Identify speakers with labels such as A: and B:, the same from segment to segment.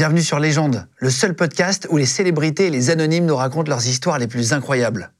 A: Bienvenue sur Légende, le seul podcast où les célébrités et les anonymes nous racontent leurs histoires les plus incroyables.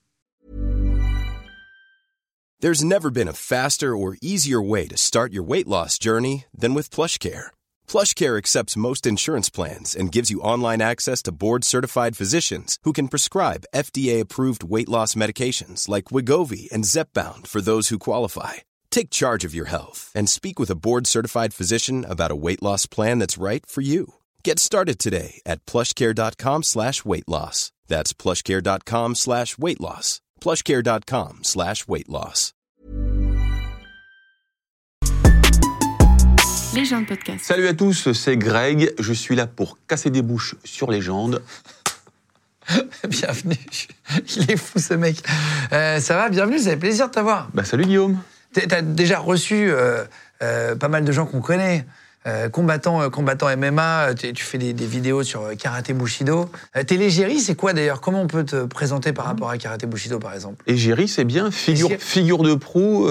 B: There's never been a faster or easier way to start your weight loss journey than with PlushCare. PlushCare accepts most insurance plans and gives you online access to board-certified physicians who can prescribe FDA-approved weight loss medications like Wigovi and Zepbound for those who qualify. Take charge of your health and speak with a board-certified physician about a weight loss plan that's right for you. Get started today at plushcare.com slash weight loss. That's plushcare.com slash weight loss. plushcare.com slash weight loss.
C: Légende podcast.
D: Salut à tous, c'est Greg. Je suis là pour casser des bouches sur légende.
A: Bienvenue. Il est fou ce mec. Euh, ça va, bienvenue, ça fait plaisir de t'avoir.
D: Bah salut Guillaume.
A: T'as déjà reçu euh, euh, pas mal de gens qu'on connaît. Euh, combattant, euh, combattant MMA, euh, tu tu fais des, des vidéos sur karaté Bushido. T'es l'égérie, c'est quoi d'ailleurs? Comment on peut te présenter par rapport à karaté Bushido par exemple?
D: Géry, c'est bien, figure, de proue.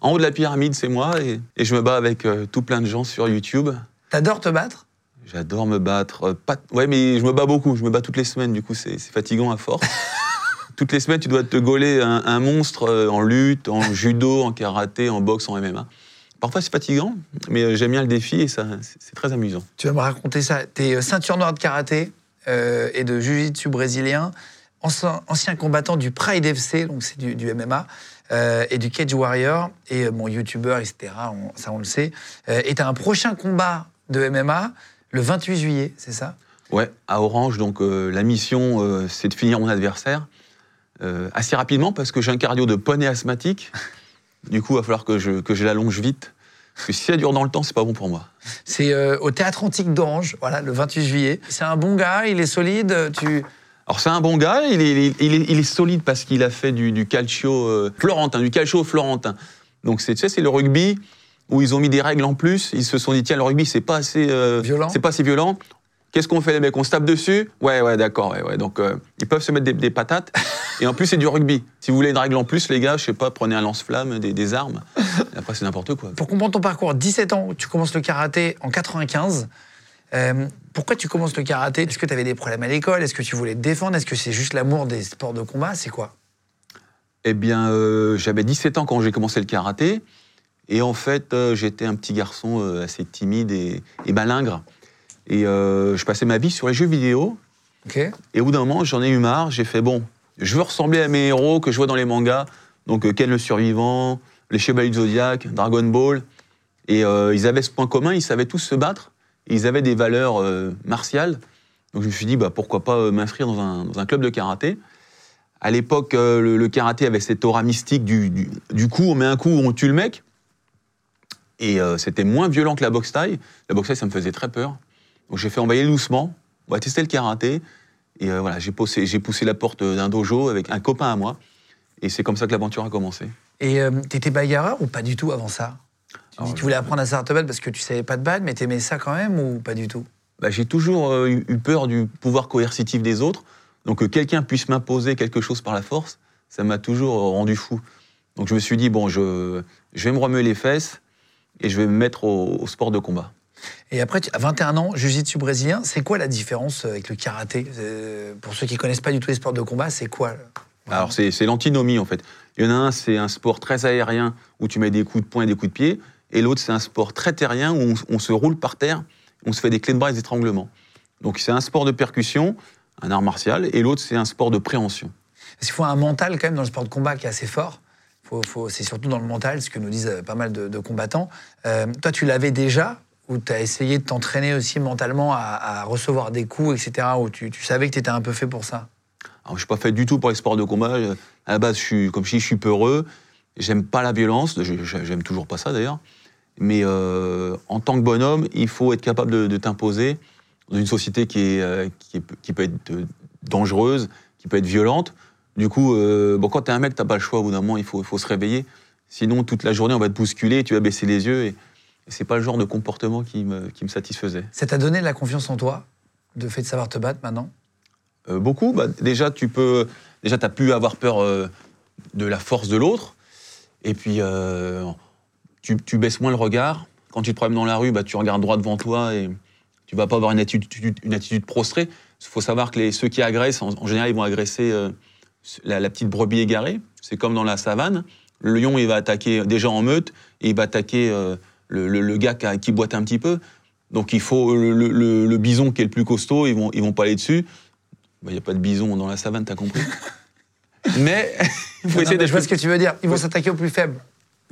D: en haut de la pyramide, c'est moi. Et, et je me bats avec tout plein de gens sur YouTube.
A: T'adores te battre?
D: J'adore me battre. pas, ouais, mais je me bats beaucoup. Je me bats toutes les semaines. Du coup, c'est fatigant à force. toutes les semaines, tu dois te gauler un, un monstre en lutte, en judo, en karaté, en boxe, en MMA. Parfois, c'est fatigant, mais euh, j'aime bien le défi et ça, c'est très amusant.
A: Tu vas me raconter ça. T'es euh, ceinture noire de karaté euh, et de jiu-jitsu brésilien, ancien, ancien combattant du Pride FC, donc c'est du, du MMA, euh, et du Cage Warrior, et bon, youtubeur, etc. on- ça, on le sait. Euh, et t'as un prochain combat de MMA le 28 juillet, c'est ça?
D: Ouais, à Orange, donc la mission, c'est de finir mon adversaire assez rapidement parce que j'ai un cardio de poney asthmatique. Du coup, il va falloir que je, que je l'allonge vite. Parce que si ça dure dans le temps, c'est pas bon pour moi.
A: C'est euh, au Théâtre Antique d'Orange, voilà, le 28 juillet. C'est un bon gars, il est solide, tu...
D: Alors, c'est un bon gars, il est, il est, il est- solide parce qu'il a fait du, du calcio euh, florentin, du calcio florentin. Donc, c'est, tu sais, c'est le rugby où ils ont mis des règles en plus. Ils se sont dit, tiens, le rugby, c'est pas assez euh,
A: Violent.
D: C'est pas assez violent. Qu'est-ce qu'on fait, les mecs? On se tape dessus? Ouais, ouais, d'accord. Ouais, ouais. Donc, euh, ils peuvent se mettre des, des patates. Et en plus, c'est du rugby. Si vous voulez une règle en plus, les gars, je sais pas, prenez un lance-flamme, des, des armes. Et après, c'est n'importe quoi.
A: Pour comprendre ton parcours, 17 ans, tu commences le karaté en 95. Euh, pourquoi tu commences le karaté? Est-ce que tu avais des problèmes à l'école? Est-ce que tu voulais te défendre? Est-ce que c'est juste l'amour des sports de combat? C'est quoi?
D: Eh bien, euh, j'avais 17 ans quand j'ai commencé le karaté. Et en fait, euh, j'étais un petit garçon assez timide et, et malingre. Et euh, je passais ma vie sur les jeux vidéo. Et au bout d'un moment, j'en ai eu marre. J'ai fait, bon, je veux ressembler à mes héros que je vois dans les mangas. Donc, euh, Ken le Survivant, les Chevaliers du Zodiac, Dragon Ball. Et euh, ils avaient ce point commun, ils savaient tous se battre. Et ils avaient des valeurs euh, martiales. Donc, je me suis dit, bah, pourquoi pas m'inscrire dans un, dans un club de karaté. À l'époque, euh, le, le karaté avait cette aura mystique du, du, du coup, on met un coup, on tue le mec. Et c'était moins violent que la boxe taille. La boxe taille, ça me faisait très peur. Donc j'ai fait envoyer doucement. On va tester le karaté. Et euh, voilà, j'ai poussé, j'ai poussé la porte d'un dojo avec un copain à moi. Et c'est comme ça que l'aventure a commencé.
A: Et euh, t'étais bagarreur ou pas du tout avant ça? Tu, dis,
D: Alors,
A: tu voulais apprendre à savoir te battre parce que tu savais pas te battre, mais t'aimais ça quand même ou pas du tout?
D: Bah, j'ai toujours euh, eu eu peur du pouvoir coercitif des autres. Donc que quelqu'un puisse m'imposer quelque chose par la force, ça m'a toujours euh, rendu fou. Donc je me suis dit, bon, je, je vais me remuer les fesses et je vais me mettre au, au sport de combat.
A: Et après, as 21 ans, jiu-jitsu brésilien. C'est quoi la différence avec le karaté? Euh, Pour ceux qui connaissent pas du tout les sports de combat, c'est quoi
D: Alors c'est c'est l'antinomie en fait. Il y en a un, c'est un sport très aérien où tu mets des coups de poing et des coups de pied, et l'autre c'est un sport très terrien où on, on se roule par terre, on se fait des clés de bras et des étranglements. Donc c'est un sport de percussion, un art martial, et l'autre c'est un sport de préhension.
A: Parce qu'il faut un mental quand même dans le sport de combat qui est assez fort. C'est surtout dans le mental, ce que nous disent euh, pas mal de, de combattants. Euh, toi, tu l'avais déjà ou tu as essayé de t'entraîner aussi mentalement à, recevoir des coups, etc. Où tu, savais que tu étais un peu fait pour ça?
D: Je suis pas fait du tout pour les sports de combat. À la base, je suis, comme je dis, je suis peureux. J'aime pas la violence. J'aime toujours pas ça d'ailleurs. Mais euh, en tant que bonhomme, il faut être capable de, t'imposer dans une société qui, euh, peut être euh, dangereuse, qui peut être violente. Du coup, euh, bon, quand t'es un mec, t'as pas le choix. Au bout d'un moment, il faut, se réveiller. Sinon, toute la journée, on va te bousculer, tu vas baisser les yeux. Et, et c'est pas le genre de comportement qui me, qui me satisfaisait.
A: Ça t'a donné de la confiance en toi, de fait de savoir te battre maintenant?
D: Euh, beaucoup. Bah, déjà, tu peux, déjà, as pu avoir peur euh, de la force de l'autre. Et puis, euh, tu, tu baisses moins le regard. Quand tu te promènes dans la rue, bah, tu regardes droit devant toi et tu vas pas avoir une attitude, une attitude prostrée. Il faut savoir que les, ceux qui agressent, en, en général, ils vont agresser la, la petite brebis égarée. C'est comme dans la savane. Le lion, il va attaquer déjà en meute et il va attaquer le, le- le gars qui, a- qui boite un petit peu. Donc il faut le, bison qui est le plus costaud, ils vont, ils vont pas aller dessus. Il n'y a pas de bison dans la savane, t'as compris Mais il faut
A: Non,
D: essayer
A: mais
D: d'être
A: je vois ce que tu veux dire. Ils vont s'attaquer au plus faible.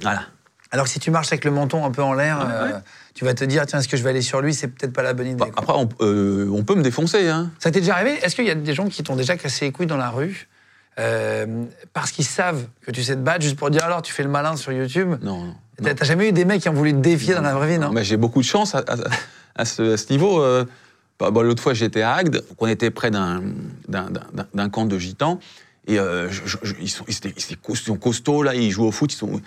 D: Voilà.
A: Alors que si tu marches avec le menton un peu en l'air, euh,
D: ouais.
A: tu vas te dire tiens, est-ce que je vais aller sur lui? C'est peut-être pas la bonne idée.
D: Bah, après, on, euh, on peut me défoncer. Hein.
A: Ça t'est déjà arrivé? Est-ce qu'il y a des gens qui t'ont déjà cassé les couilles dans la rue euh, parce qu'ils savent que tu sais te battre juste pour dire alors tu fais le malin sur YouTube?
D: Non, non.
A: T'as jamais eu des mecs qui ont voulu te défier dans la vraie vie, non,
D: mais j'ai beaucoup de chance à, à- à ce, à ce niveau. euh. Bah, bah, L'autre fois, j'étais à Agde, on était près d'un camp de gitans, et euh, je- je- je- ils, sont, ils, étaient- ils étaient cos- ils sont costauds, là, ils jouent au foot, ils sont...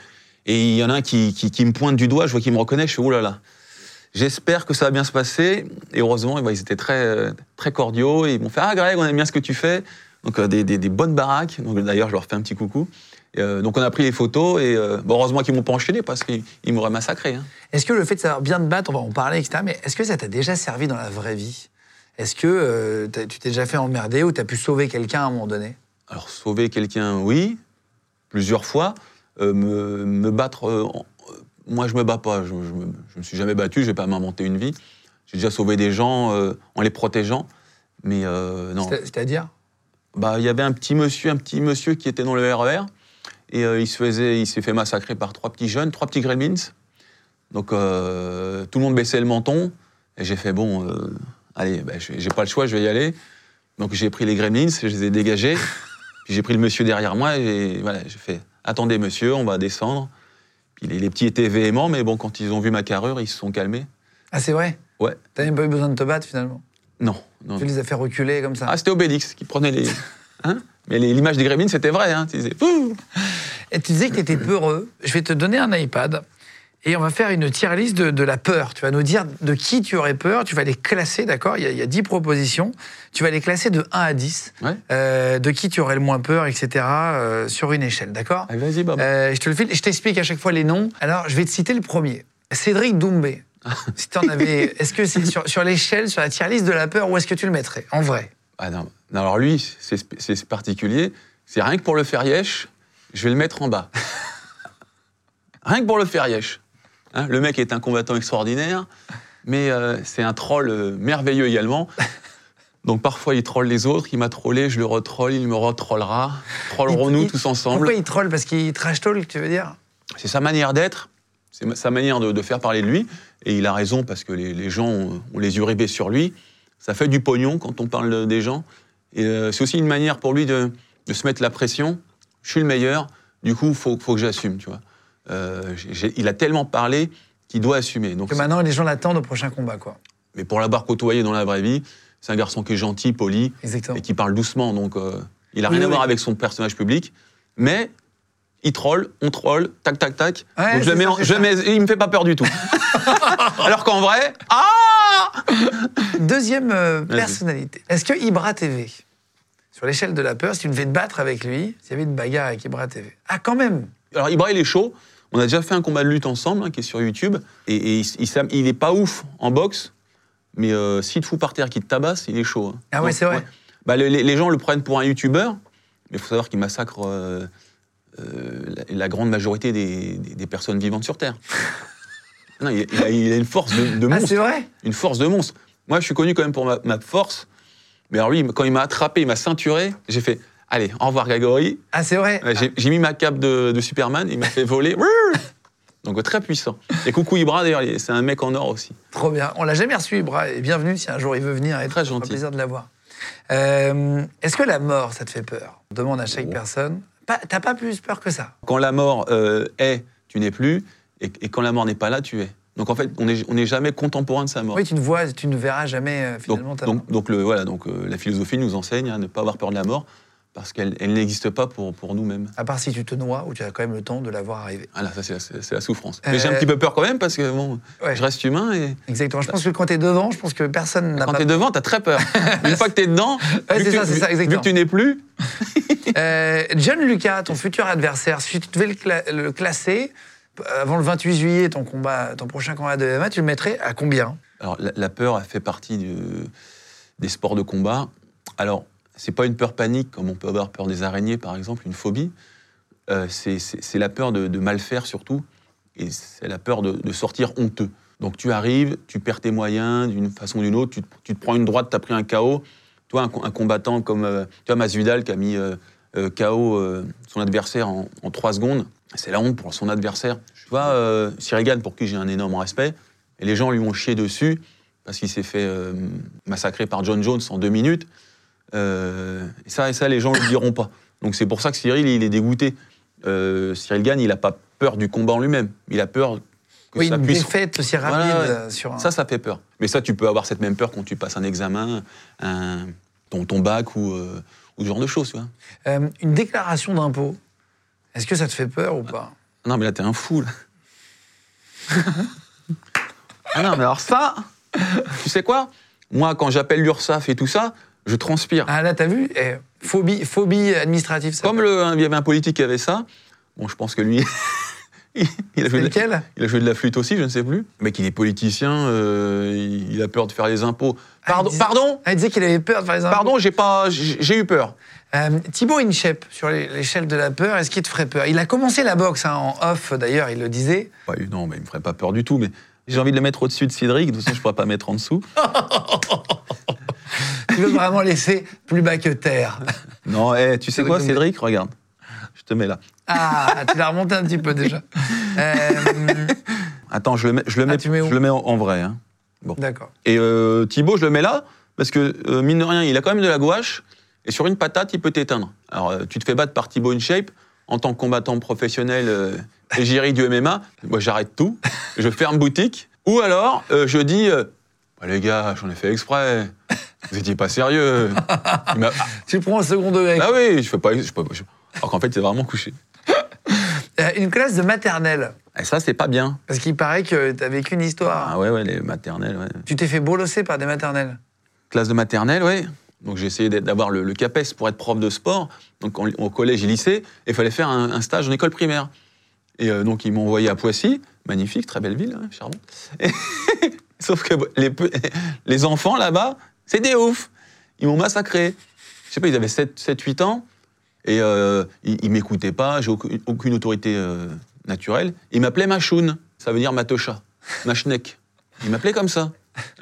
D: et il y en a un qui, qui- qui me pointe du doigt, je vois qu'il me reconnaît, je fais, oh là là. J'espère que ça va bien se passer, et heureusement, bah, ils étaient très, très cordiaux, et ils m'ont fait, ah Greg, on aime bien ce que tu fais, donc euh, des, des- des bonnes baraques, donc d'ailleurs, je leur fais un petit coucou. Euh, donc on a pris les photos, et euh, bon, heureusement qu'ils m'ont pas enchaîné, parce qu'ils ils m'auraient massacré. hein.
A: Est-ce que le fait de savoir bien te battre, on va en parler, etc., mais est-ce que ça t'a déjà servi dans la vraie vie? Est-ce que euh, tu t'es déjà fait emmerder ou t'as pu sauver quelqu'un à un moment donné?
D: Alors, sauver quelqu'un, oui, plusieurs fois. Me, me battre, moi, je me bats pas. Je, je me, suis jamais battu, je vais pas m'inventer une vie. J'ai déjà sauvé des gens en les protégeant. Mais non.
A: C'est- C'est-à-dire?
D: Bah, il y avait un petit monsieur, un petit monsieur qui était dans le RER. Et euh, il se faisait, il s'est fait massacrer par trois petits jeunes, trois petits gremlins. Donc, euh, tout le monde baissait le menton. Et j'ai fait, bon, euh, allez, bah, j'ai pas le choix, je vais y aller. Donc, j'ai pris les gremlins, je les ai dégagés. Puis j'ai pris le monsieur derrière moi et voilà, j'ai fait, attendez monsieur, on va descendre. Puis les, les petits étaient véhéments, mais bon, quand ils ont vu ma carrure, ils se sont calmés.
A: Ah, c'est vrai?
D: Ouais.
A: T'as même pas eu besoin de te battre finalement?
D: Non, non.
A: Tu les as fait reculer comme ça?
D: Ah, c'était Obélix qui prenait les. Hein? Mais l'image des gremlins, c'était vrai. Hein. Tu disais,
A: Et tu disais que tu étais peureux. Je vais te donner un iPad et on va faire une tier list de, de la peur. Tu vas nous dire de qui tu aurais peur. Tu vas les classer, d'accord? Il, y a- il y a 10 propositions. Tu vas les classer de 1 à 10.
D: Ouais.
A: Euh, de qui tu aurais le moins peur, etc. euh, sur une échelle, d'accord?
D: Vas-y, Bob.
A: Euh, Je te le file. Je t'explique à chaque fois les noms. Alors, je vais te citer le premier. Cédric Doumbé. si t'en avais. Est-ce que c'est sur, sur l'échelle, sur la tier list de la peur, où est-ce que tu le mettrais En vrai?
D: Ah non. Non, alors lui, c'est particulier. C'est rien que pour le faire yesh, je vais le mettre en bas. rien que pour le faire yesh. Hein, le mec est un combattant extraordinaire, mais euh, c'est un troll euh, merveilleux également. Donc parfois il troll les autres, il m'a trollé, je le retroll, il me retrollera. Trollerons-nous tous ensemble.
A: Pourquoi il troll? Parce qu'il trash talk, tu veux dire?
D: C'est sa manière d'être, c'est sa manière de, de faire parler de lui. Et il a raison parce que les, les gens ont, ont les yeux rivés sur lui. Ça fait du pognon quand on parle de- des gens. Et euh, c'est aussi une manière pour lui de, de se mettre la pression. Je suis le meilleur, du coup, il faut, faut que j'assume, tu vois. Euh, il a tellement parlé qu'il doit assumer. Donc,
A: Que maintenant, les gens l'attendent au prochain combat, quoi.
D: mais pour l'avoir côtoyé dans la vraie vie, c'est un garçon qui est gentil, poli,
A: Exactement.
D: et qui parle doucement. Donc, euh, il a
A: Oui,
D: rien à
A: oui.
D: voir avec son personnage public. Mais il troll, on troll, tac, tac, tac.
A: Ouais,
D: donc je le mets
A: ça,
D: en- je mets- il me fait pas peur du tout. Alors qu'en vrai, ah
A: Deuxième euh, personnalité. Est-ce que Ibra TV, sur l'échelle de la peur, si tu devais te battre avec lui, s'il y avait une bagarre avec Ibra TV Ah, quand même
D: Alors Ibra, il est chaud. On a déjà fait un combat de lutte ensemble, hein, qui est sur YouTube. Et, et il, il, est pas ouf en boxe, mais euh, s'il te fout par terre, qu'il te tabasse, il est chaud. hein.
A: Ah ouais, c'est vrai.
D: Bah, le- les, les gens le prennent pour un YouTuber, mais il faut savoir qu'il massacre euh, euh, la, la grande majorité des, des- des personnes vivantes sur Terre. Non, il, il a, il a une force de, de
A: Ah,
D: monstre.
A: c'est vrai?
D: Une force de monstre. Moi, je suis connu quand même pour ma, ma force. Mais alors lui, quand il m'a attrapé, il m'a ceinturé, j'ai fait Allez, au revoir Grégory.
A: Ah, c'est vrai
D: J'ai mis ma cape de, de Superman, il m'a fait voler. Donc très puissant. Et coucou Ibra, d'ailleurs, il est- c'est un mec en or aussi.
A: Trop bien. On l'a jamais reçu, Ibra, et bienvenue si un jour il veut venir. Et
D: Très gentil.
A: plaisir de l'avoir. Euh, Est-ce que la mort, ça te fait peur? On demande à chaque
D: Oh.
A: personne. T'as pas plus peur que ça
D: Quand la mort euh, est, tu n'es plus. Et, et quand la mort n'est pas là, tu es. Donc en fait, on n'est on n'est jamais contemporain de sa mort.
A: Oui, tu ne vois, tu ne verras jamais euh, finalement
D: donc,
A: ta mort.
D: donc, le, voilà, donc euh, la philosophie nous enseigne à ne pas avoir peur de la mort parce qu'elle elle n'existe pas pour, pour nous-mêmes.
A: À part si tu te noies, ou tu as quand même le temps de la voir arriver.
D: Voilà, ça c'est la, c'est la souffrance.
A: Euh,
D: Mais j'ai un petit peu peur quand même parce que bon,
A: Ouais.
D: je reste humain et
A: Exactement. Je pense que quand tu es devant, je pense que personne n'a
D: quand
A: pas.
D: t'es devant, t'as très peur. Une fois que t'es dedans,
A: Ouais,
D: vu, que
A: ça,
D: tu,
A: ça,
D: vu que tu n'es plus,
A: Euh, John Lucas, ton futur adversaire, si tu devais le, cla- le classer euh, avant le 28 juillet, ton combat, ton prochain combat de MMA, tu le mettrais à combien?
D: Alors, la, peur, elle fait partie des sports de combat. Alors, c'est pas une peur panique, comme on peut avoir peur des araignées, par exemple, une phobie. Euh, c'est- la peur de, mal faire, surtout. Et c'est la peur de, sortir honteux. Donc, tu arrives, tu perds tes moyens d'une façon ou d'une autre, tu, te- prends une droite, tu as pris un KO. Toi, un, co- un combattant comme euh, qui a mis KO euh, son adversaire en, en 3 secondes, c'est la honte pour son adversaire. Tu vois, euh, Cyril Gann, pour qui j'ai un énorme respect, et les gens lui ont chié dessus parce qu'il s'est fait euh, massacrer par John Jones en deux minutes. Euh, et, ça, et ça, les gens ne le diront pas. Donc c'est pour ça que Cyril, il est dégoûté. Euh, Cyril Gann, il n'a pas peur du combat en lui-même. Il a peur que
A: Oui,
D: ça
A: une
D: puisse...
A: défaite aussi rapide
D: Voilà,
A: euh, sur un...
D: Ça, ça fait peur. Mais ça, tu peux avoir cette même peur quand tu passes un examen, un, ton, ton bac ou, euh, ou ce genre de choses. Tu vois.
A: Euh, une déclaration d'impôt, est-ce que ça te fait peur ou pas?
D: Non, mais là, t'es un fou. là. ah non, mais alors ça, tu sais quoi? Moi, quand j'appelle l'URSSAF et tout ça, je transpire.
A: Ah là, t'as vu? Eh, phobie, phobie administrative, ça
D: Comme le, il y avait un politique qui avait ça, bon, je pense que lui, il, a joué
A: lequel?
D: il a joué de la flûte aussi, je ne sais plus. Mais qu'il est politicien, euh, il, a peur de faire les impôts. Pardon,
A: disait-
D: pardon,
A: Ah, il disait qu'il avait peur de faire les impôts.
D: pardon, j'ai pas, j'ai eu peur.
A: Euh, Thibaut Inchep, sur l'échelle de la peur, est-ce qu'il te ferait peur? Il a commencé la boxe hein, en off, d'ailleurs, il le disait.
D: Non, mais il me ferait pas peur du tout. Mais j'ai envie de le mettre au-dessus de Cédric. De toute façon, je pourrais pas mettre en dessous.
A: Tu veux vraiment laisser plus bas que terre?
D: Non, eh, tu sais quoi,
A: Cédric?
D: Regarde, je te mets là.
A: Ah, tu l'as remonté un petit peu déjà. Euh,
D: Attends, je le mets, je le
A: Ah,
D: mets,
A: tu mets où
D: je le mets en, en vrai. hein.
A: D'accord.
D: Et euh, Thibaut, je le mets là parce que euh, mine de rien, il a quand même de la gouache. Et sur une patate, il peut t'éteindre. Alors, euh, tu te fais battre par Thibaut InShape en tant que combattant professionnel euh, égérie du MMA. Moi, j'arrête tout. Je ferme boutique. Ou alors, euh, je dis, euh, Bah, les gars, j'en ai fait exprès. Vous étiez pas sérieux. Il m'a-
A: Tu prends un second degré.
D: Ah oui, je fais pas. Je fais pas je- Alors qu'en fait, c'est vraiment couché.
A: Une classe de maternelle.
D: Et ça, c'est pas bien.
A: Parce qu'il paraît que tu as vécu une histoire.
D: Ah ouais, ouais, les maternelles, ouais.
A: Tu t'es fait bolosser par des maternelles.
D: Classe de maternelle, ouais. Donc j'ai essayé d'avoir le, le CAPES pour être prof de sport, donc en- au collège et lycée, et il fallait faire un, un stage en école primaire. Et euh, donc ils m'ont envoyé à Poissy, magnifique, très belle ville, hein, Charbon. Et- Sauf que les, les enfants là-bas, c'est des oufs. Ils m'ont massacré. Je sais pas, ils avaient 7-8 ans, et euh, ils, ils m'écoutaient pas, j'ai aucune, aucune autorité euh, naturelle. Ils m'appelaient Machoun, ça veut dire Matocha, Machnek. Ils m'appelaient comme ça.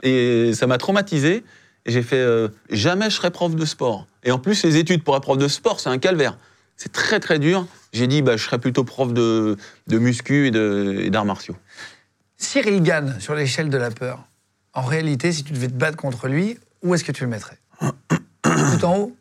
D: Et ça m'a traumatisé. Et j'ai fait euh, jamais je serai prof de sport. Et en plus, les études pour être prof de sport, c'est un calvaire. C'est très très dur. J'ai dit, bah, je serais plutôt prof de, de muscu et d'arts martiaux.
A: Cyril Gann, sur l'échelle de la peur. En réalité, si tu devais te battre contre lui, où est-ce que tu le mettrais? Tout en haut?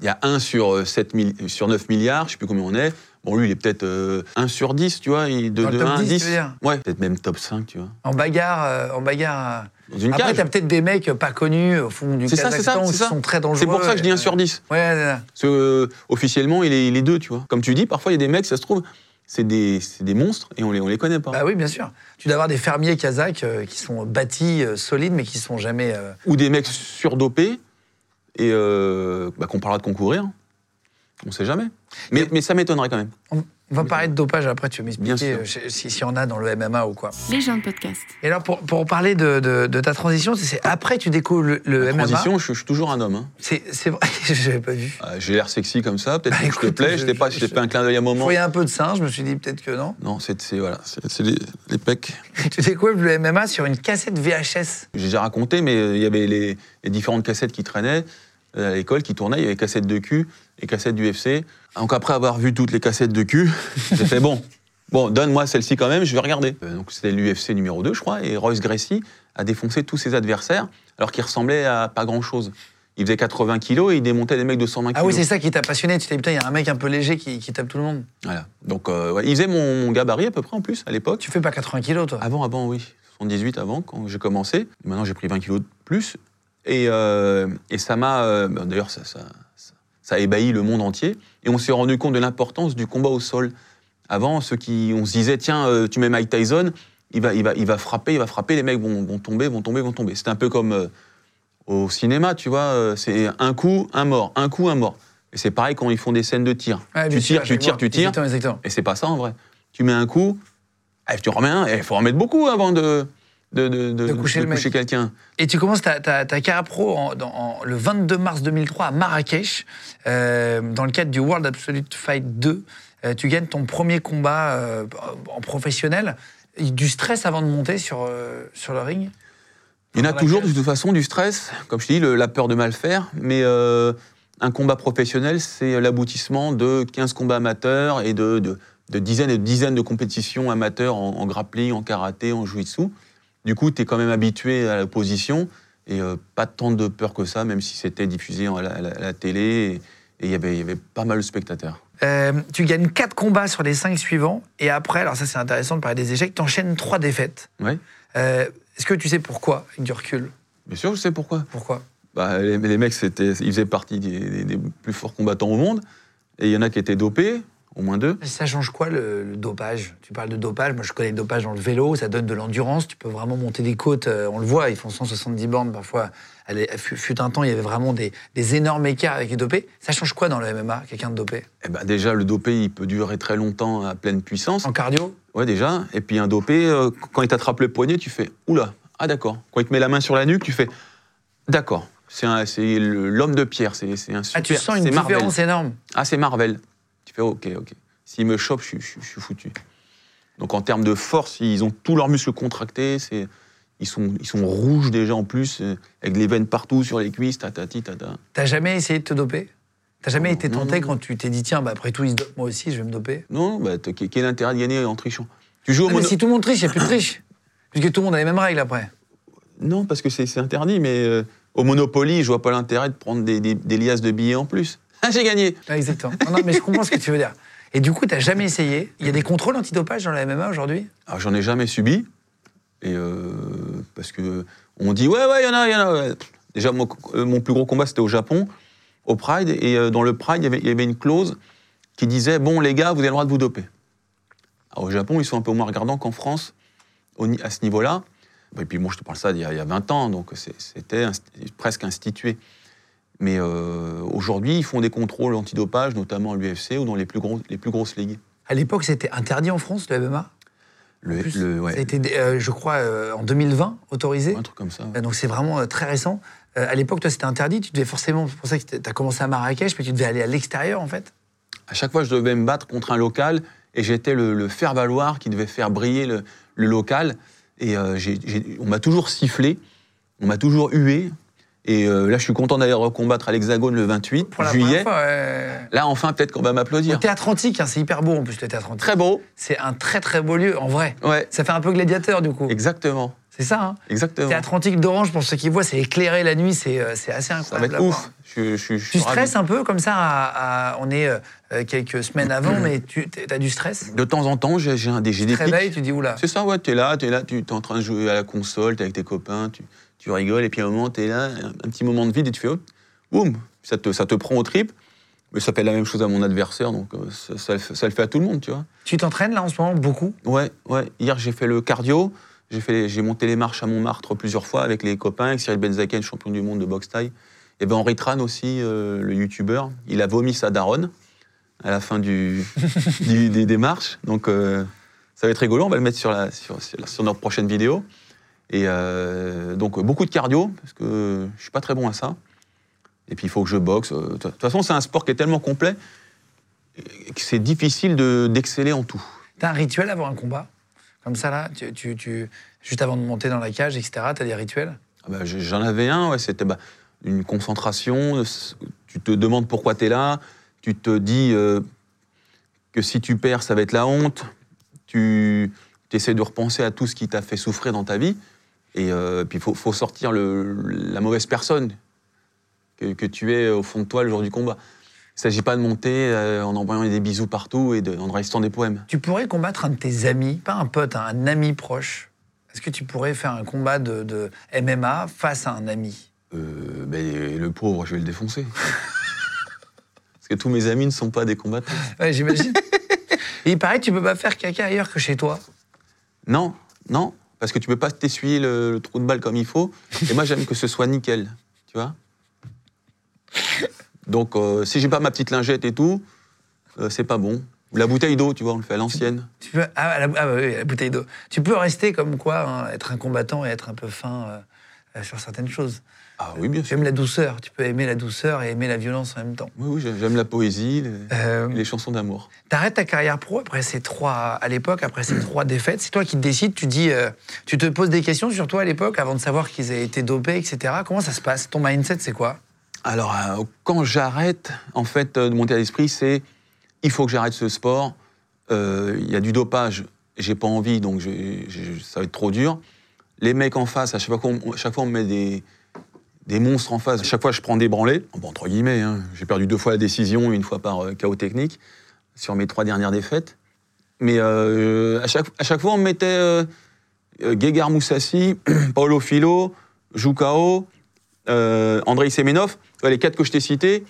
D: Il y a 1 sur, euh, 7 mi- sur 9 milliards, je sais plus combien on est. Bon, lui, il est peut-être euh, 1 sur 10, tu vois. il- De,
A: Dans le
D: de
A: top
D: 1 à
A: 10,
D: 10.
A: tu veux dire
D: Ouais, peut-être même top 5, tu vois.
A: En bagarre, euh, en bagarre. euh.
D: Dans une
A: Après, t'as peut-être des mecs pas connus au fond du
D: C'est ça, c'est ça,
A: Kazakhstan qui
D: ça.
A: sont très dangereux.
D: C'est pour ça que je dis 1 sur 10.
A: Ouais, c'est ça.
D: Parce que, euh, officiellement, il est, il est 2, tu vois. Comme tu dis, parfois, il y a des mecs, ça se trouve, c'est des, c'est des monstres et on les, on les connaît pas.
A: Bah oui, bien sûr. Tu dois avoir des fermiers kazakhs euh, qui sont bâtis, euh, solides, mais qui sont jamais. euh,
D: Ou des mecs surdopés et euh, bah, qu'on parlera de concourir. On sait jamais. Mais, mais ça m'étonnerait quand même.
A: On on va parler de dopage après, tu vas
D: Bien
A: m'expliquer
D: sûr.
A: euh, si- s'il y en a dans le MMA ou quoi.
C: Les gens de podcast.
A: Et alors, pour, pour parler de, de- de ta transition, c'est- après tu découvres le, le
D: La
A: MMA.
D: transition, je, je suis toujours un homme. hein.
A: C'est c'est vrai, je l'avais pas vu.
D: Euh, J'ai l'air sexy comme ça, peut-être
A: Bah,
D: que je te plais,
A: je-
D: t'ai pas,
A: je-
D: fait un clin d'œil à un
A: Je
D: moment.
A: voyais un peu de sein, je me suis dit peut-être que non.
D: Non, c'est c'est- voilà, c'est les, les pecs.
A: tu découvres le MMA sur une cassette VHS.
D: J'ai déjà raconté, mais il y avait les, les différentes cassettes qui traînaient à l'école, qui tournaient. Il y avait cassettes de cul et cassettes du UFC. Donc après avoir vu toutes les cassettes de cul, j'ai fait bon, bon, donne-moi celle-ci quand même, je vais regarder. Euh, donc c'était l'UFC numéro 2, je crois, et Royce Gracie a défoncé tous ses adversaires, alors qu'il ressemblait à pas grand-chose. Il faisait 80 kilos et il démontait des mecs de 120
A: Ah
D: kilos.
A: oui, c'est ça qui t'a passionné. Tu t'es dit, putain, il y a un mec un peu léger qui, qui tape tout le monde.
D: Voilà. Donc euh, ouais, il faisait mon, mon gabarit à peu près en plus à l'époque.
A: Tu fais pas 80 kilos, toi?
D: Avant, avant, oui. 78 avant, quand j'ai commencé. Maintenant, j'ai pris 20 kilos de plus. Et, euh, et ça m'a. euh, bah, D'ailleurs, ça, ça, ça- ça a ébahi le monde entier. Et on s'est rendu compte de l'importance du combat au sol. Avant, ceux qui, on se disait, tiens, euh, tu mets Mike Tyson, il va, il, va, il va frapper, il va frapper, les mecs vont, vont tomber, vont tomber, vont tomber. C'était un peu comme au cinéma, tu vois. c'est un coup, un mort, un coup, un mort. Et c'est pareil quand ils font des scènes de tir. Tu tires, tu tires, tu tires.
A: Exactement, exactement.
D: Et c'est pas ça en vrai. Tu mets un coup, eh, tu remets un, il faut en mettre beaucoup avant de. De, de, de-
A: De coucher
D: quelqu'un.
A: Et tu commences ta, ta, ta carrière pro en- dans- en- le 22 mars 2003 à Marrakech, euh, dans le cadre du World Absolute Fight 2. Euh, tu gagnes ton premier combat euh, en professionnel. Du stress avant de monter sur, sur le ring?
D: Il y en a toujours de toute façon du stress, comme je te dis, le- la peur de mal faire, mais un combat professionnel, c'est l'aboutissement de 15 combats amateurs et de dizaines et de dizaines de compétitions amateurs en, en grappling, en karaté, en jiu-jitsu. Du coup, tu es quand même habitué à la position et euh, pas tant de peur que ça, même si c'était diffusé à la, à télé et il y avait- il y avait pas mal de spectateurs.
A: Euh, tu gagnes 4 combats sur les 5 suivants. Et après, alors ça c'est intéressant de parler des échecs, tu enchaînes 3 défaites.
D: Ouais.
A: Euh, Est-ce que tu sais pourquoi, avec du recul?
D: Bien sûr, je sais pourquoi.
A: Pourquoi?
D: Bah, les, les mecs, ils faisaient partie des, des- des plus forts combattants au monde. Et il y en a qui étaient dopés, au moins deux.
A: Ça change quoi le, le dopage? Tu parles de dopage, moi je connais le dopage dans le vélo, ça donne de l'endurance, tu peux vraiment monter des côtes, euh, on le voit, ils font 170 bornes parfois. Elle fut, un temps, il y avait vraiment des, des énormes écarts avec les dopés. Ça change quoi dans le MMA, quelqu'un de dopé?
D: Eh ben, déjà, le dopé, il peut durer très longtemps à pleine puissance.
A: En cardio?
D: Ouais, déjà. Et puis un dopé, euh, quand il t'attrape le poignet, tu fais Oula, ah d'accord. Quand il te met la main sur la nuque, tu fais D'accord. C'est, l'homme de pierre, c'est, un super.
A: Ah, tu sens une
D: Marvel.
A: différence énorme.
D: Ah, c'est Marvel. Fais Ok, ok. S'il me chope, je, suis- je suis- je suis foutu. Donc en termes de force, ils ont tous leurs muscles contractés. C'est, ils, sont, ils sont rouges déjà en plus, euh, avec les veines partout sur les cuisses, tatati, tata.
A: T'as jamais essayé de te doper? T'as jamais
D: Non,
A: été tenté
D: non.
A: quand tu t'es dit, tiens, bah, après tout, ils se dopent, moi aussi, je vais me doper?
D: Non, bah, quel quel intérêt de gagner en trichant? Tu joues au
A: Ah, mais si tout le monde triche, il n'y a plus de triche. Puisque tout le monde a les mêmes règles après.
D: Non, parce que c'est c'est interdit, mais euh, au Monopoly, je vois pas l'intérêt de prendre des, des- des liasses de billets en plus. Ah, j'ai gagné
A: Ouais, exactement. Non, non, mais je comprends ce que tu veux dire. Et du coup, t'as jamais essayé? Il y a des contrôles antidopage dans la MMA aujourd'hui?
D: Alors, j'en ai jamais subi. Et euh, parce que on dit, ouais, ouais, il y en a, il y en a. Déjà, mon, euh, mon plus gros combat, c'était au Japon, au Pride. Et euh, dans le Pride, il y avait- il y avait une clause qui disait, bon, les gars, vous avez le droit de vous doper. Alors, au Japon, ils sont un peu moins regardants qu'en France à ce niveau-là. Et puis, moi, je te parle ça d'il y, a- il y a 20 ans, donc c'était presque institué. Mais euh, aujourd'hui, ils font des contrôles antidopage, notamment à l'UFC ou dans les plus, gros, les plus grosses ligues.
A: À l'époque, c'était interdit en France, le MMA
D: Le,
A: plus,
D: le- ouais,
A: Ça a été, euh, je crois, euh, en 2020, autorisé?
D: un truc comme ça.
A: Donc c'est vraiment euh, très récent. À l'époque, toi, c'était interdit. Tu devais forcément, c'est pour ça que tu as commencé à Marrakech, mais tu devais aller à l'extérieur, en fait?
D: À chaque fois, je devais me battre contre un local et j'étais le, le faire-valoir qui devait faire briller le, le local. Et on m'a toujours sifflé, on m'a toujours hué. Et euh, là, je suis content d'aller recombattre à l'Hexagone le 28
A: Pour la
D: juillet.
A: fois, ouais.
D: Là, enfin, peut-être qu'on va
A: Au
D: m'applaudir.
A: théâtre antique, hein, c'est hyper beau en plus, le théâtre antique.
D: Très beau.
A: C'est un très très beau lieu, en vrai.
D: Ouais,
A: Ça fait un peu gladiateur, du coup.
D: exactement.
A: C'est ça, hein
D: Exactement.
A: Théâtre antique d'Orange, pour ceux qui voient, c'est éclairé la nuit, c'est euh, assez
D: Ça va
A: incroyable.
D: être ouf.
A: voir.
D: Je, je- je suis
A: Tu stresses un peu comme ça à- à- On est euh, quelques semaines avant, mais tu as du stress?
D: De temps en temps, j'ai des, j'ai
A: Tu
D: des
A: te réveilles, tu dis oula.
D: C'est ça, ouais, t'es là, t'es là, tu es en train de jouer à la console, t'es avec tes copains, tu, tu rigoles, et puis à un moment, t'es là, un, petit moment de vide, et tu fais, hop, boum, ça te, ça te prend au trip. Mais ça fait la même chose à mon adversaire, donc euh, ça, ça le fait- ça le fait à tout le monde, tu vois.
A: Tu t'entraînes là en ce moment beaucoup?
D: Ouais, ouais. Hier, j'ai fait le cardio, j'ai monté les marches à Montmartre plusieurs fois avec les copains, avec Cyril Benzaken, champion du monde de boxe taille. Il y avait Henri Tran aussi, euh, le youtubeur. Il a vomi sa daronne à la fin du, du- des, des marches. Donc, euh, ça va être rigolo. On va le mettre sur, la, sur, sur, sur notre prochaine vidéo. Et euh, donc, beaucoup de cardio, parce que je suis pas très bon à ça. Et puis, il faut que je boxe. Euh, De toute façon, c'est un sport qui est tellement complet que c'est difficile de- d'exceller en tout.
A: T'as un rituel avant un combat? Comme ça là, tu, tu- tu- juste avant de monter dans la cage, etc. T'as des rituels?
D: Ah bah, J'en avais un, ouais, c'était bah, une concentration. Tu te demandes pourquoi tu es là. Tu te dis euh, que si tu perds, ça va être la honte. Tu essaies de repenser à tout ce qui t'a fait souffrir dans ta vie. Et euh, puis il faut, faut sortir le- la mauvaise personne que, que tu es au fond de toi le jour du combat. Il ne s'agit pas de monter euh, en envoyant des bisous partout et de- en récitant des poèmes.
A: Tu pourrais combattre un de tes amis, pas un pote, hein, un ami proche. Est-ce que tu pourrais faire un combat de, de MMA face à un ami?
D: Euh, ben, le pauvre, je vais le défoncer. Parce que tous mes amis ne sont pas des combattants.
A: Ouais, j'imagine. Il paraît que tu peux pas faire caca ailleurs que chez toi.
D: Non, non, parce que tu peux pas t'essuyer le, trou de balle comme il faut. Et moi, j'aime que ce soit nickel, tu vois. Donc, euh, si j'ai pas ma petite lingette et tout, euh, c'est pas bon. Ou la bouteille d'eau, tu vois, on le fait à l'ancienne.
A: Tu peux, ah, la, ah, oui, la bouteille d'eau. Tu peux rester comme quoi, hein, être un combattant et être un peu fin euh, sur certaines choses.
D: Ah oui, bien sûr.
A: J'aime la douceur. Tu peux aimer la douceur et aimer la violence en même temps.
D: Oui, oui, j'ai- j'aime la poésie, les,
A: Euh,
D: les chansons d'amour.
A: T'arrêtes ta carrière pro après ces trois, à l'époque, après ces trois défaites? C'est toi qui te décides. Tu dis, euh, tu te poses des questions sur toi à l'époque avant de savoir qu'ils avaient été dopés, etc. Comment ça se passe? Ton mindset, c'est quoi?
D: Alors, euh, quand j'arrête, en fait, de monter à l'esprit, c'est il faut que j'arrête ce sport. Il y a du dopage, j'ai pas envie, donc je- je- ça va être trop dur. Les mecs en face, à chaque fois, à chaque fois on me met des, des monstres en face. Chaque fois, je prends des branlées. Entre guillemets, hein. j'ai perdu deux fois la décision, une fois par euh, chaos technique, sur mes trois dernières défaites. Mais euh, à, chaque, fois, on me mettait euh, euh, Moussassi, Paolo Filo, Joukao, euh, Andrei Semenov. Les quatre que je t'ai cités,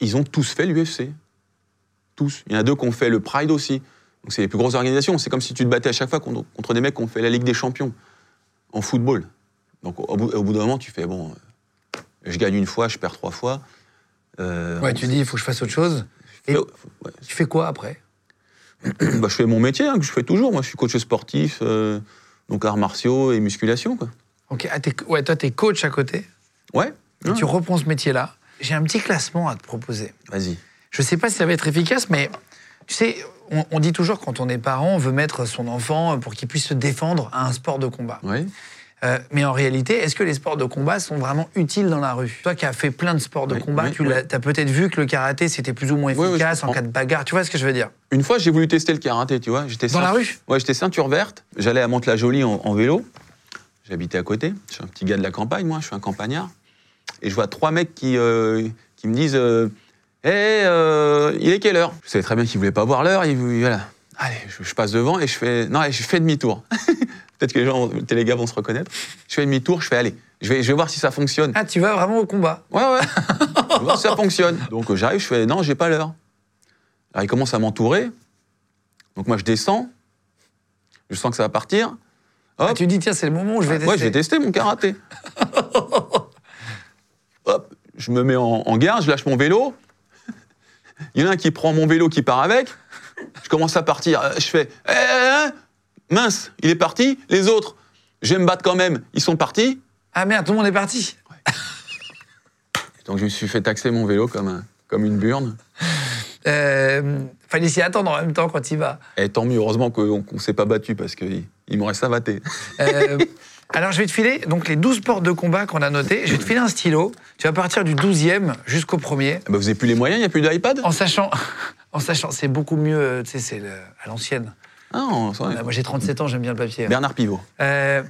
D: ils ont tous fait l'UFC. Tous. Il y en a deux qui ont fait le Pride aussi. Donc c'est les plus grosses organisations. C'est comme si tu te battais à chaque fois contre des mecs qui ont fait la Ligue des Champions en football. Donc au bout, au bout d'un moment, tu fais bon, euh, je gagne une fois, je perds trois fois. Euh,
A: Ouais, tu dis, il faut que je fasse autre chose. Et
D: ouais.
A: tu fais quoi après?
D: Bah, je fais mon métier, hein, que je fais toujours. Moi, je suis coach sportif, euh, donc arts martiaux et musculation. Quoi.
A: Ok, ah, t'es- ouais, toi, t'es coach à côté?
D: Ouais.
A: Et
D: Ouais.
A: tu reprends ce métier-là. J'ai un petit classement à te proposer.
D: Vas-y.
A: Je sais pas si ça va être efficace, mais tu sais, on, on dit toujours quand on est parent, on veut mettre son enfant pour qu'il puisse se défendre à un sport de combat.
D: Ouais.
A: Euh, mais en réalité, est-ce que les sports de combat sont vraiment utiles dans la rue? Toi qui as fait plein de sports de
D: Oui,
A: combat,
D: oui,
A: tu
D: oui.
A: as peut-être vu que le karaté c'était plus ou moins efficace en cas de bagarre. Tu vois ce que je veux dire?
D: Une fois, j'ai voulu tester le karaté, tu vois. J'étais
A: Dans la rue?
D: Ouais, j'étais ceinture verte. J'allais à Mantes-la-Jolie en, en vélo. J'habitais à côté. Je suis un petit gars de la campagne, moi. Je suis un campagnard. Et je vois trois mecs qui, euh, qui me disent euh, Hé, euh, il est quelle heure? Je savais très bien qu'ils voulaient pas voir l'heure. Ils Voilà. Allez, je, je passe devant et je fais. Non, je fais demi-tour. Peut-être que les gens, les gars vont se reconnaître. Je fais demi-tour, je fais Allez, je vais, je vais voir si ça fonctionne.
A: Ah, tu vas vraiment au combat
D: Ouais, ouais. Je vais voir si ça fonctionne. Donc euh, j'arrive, je fais non, j'ai pas l'heure. Alors il commence à m'entourer. Donc moi je descends. Je sens que ça va partir.
A: Ah. Tu dis tiens, c'est le moment où je vais tester.
D: Ouais, je vais tester mon karaté. Hop, je me mets en, en garde, je lâche mon vélo. Il y en a un qui prend mon vélo, qui part avec. Je commence à partir. Euh, Je fais Eh, eh, eh, mince, il est parti. Les autres, je vais me battre quand même. Ils sont partis.
A: Ah merde, tout le monde est parti.
D: Donc je me suis fait taxer mon vélo comme, un- comme une burne.
A: Euh, fallait s'y attendre en même temps quand il va.
D: Et tant mieux, heureusement qu'on ne s'est pas battu parce qu'il il m'aurait savaté.
A: Euh, alors, je vais te filer donc les 12 sports de combat qu'on a notés. Je vais te filer un stylo. Tu vas partir du 12e jusqu'au premier.
D: Ah bah, vous n'avez plus les moyens, il n'y a plus d'iPad?
A: En sachant, en sachant, c'est beaucoup mieux, euh, tu sais, c'est à l'ancienne.
D: Ah, non, ça va.
A: Euh, Moi, j'ai 37 ans, j'aime bien le papier. hein.
D: Bernard Pivot.
A: Euh,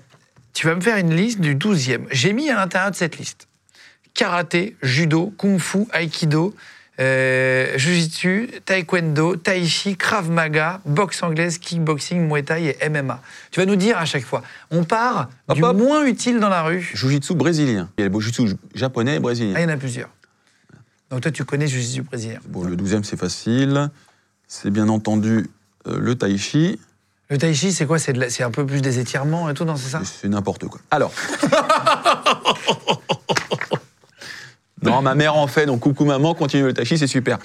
A: tu vas me faire une liste du 12e. J'ai mis à l'intérieur de cette liste karaté, judo, kung-fu, aikido, euh, jiu-jitsu, taekwondo, tai chi, krav maga, boxe anglaise, kickboxing, muay thai et MMA. Tu vas nous dire à chaque fois. On part
D: Hop,
A: du
D: hop.
A: moins utile dans la rue.
D: Jiu-jitsu brésilien. Il y a le jiu-jitsu japonais et brésilien.
A: Ah, il y en a plusieurs. Donc toi, tu connais le jiu-jitsu brésilien.
D: Bon, le 12e, c'est facile. C'est bien entendu euh, le tai chi.
A: Le tai chi, c'est quoi? C'est la- un peu plus des étirements et tout, non C'est ça?
D: C'est n'importe quoi. Alors. non, ma mère en fait, donc coucou maman, continue le tai chi, c'est super.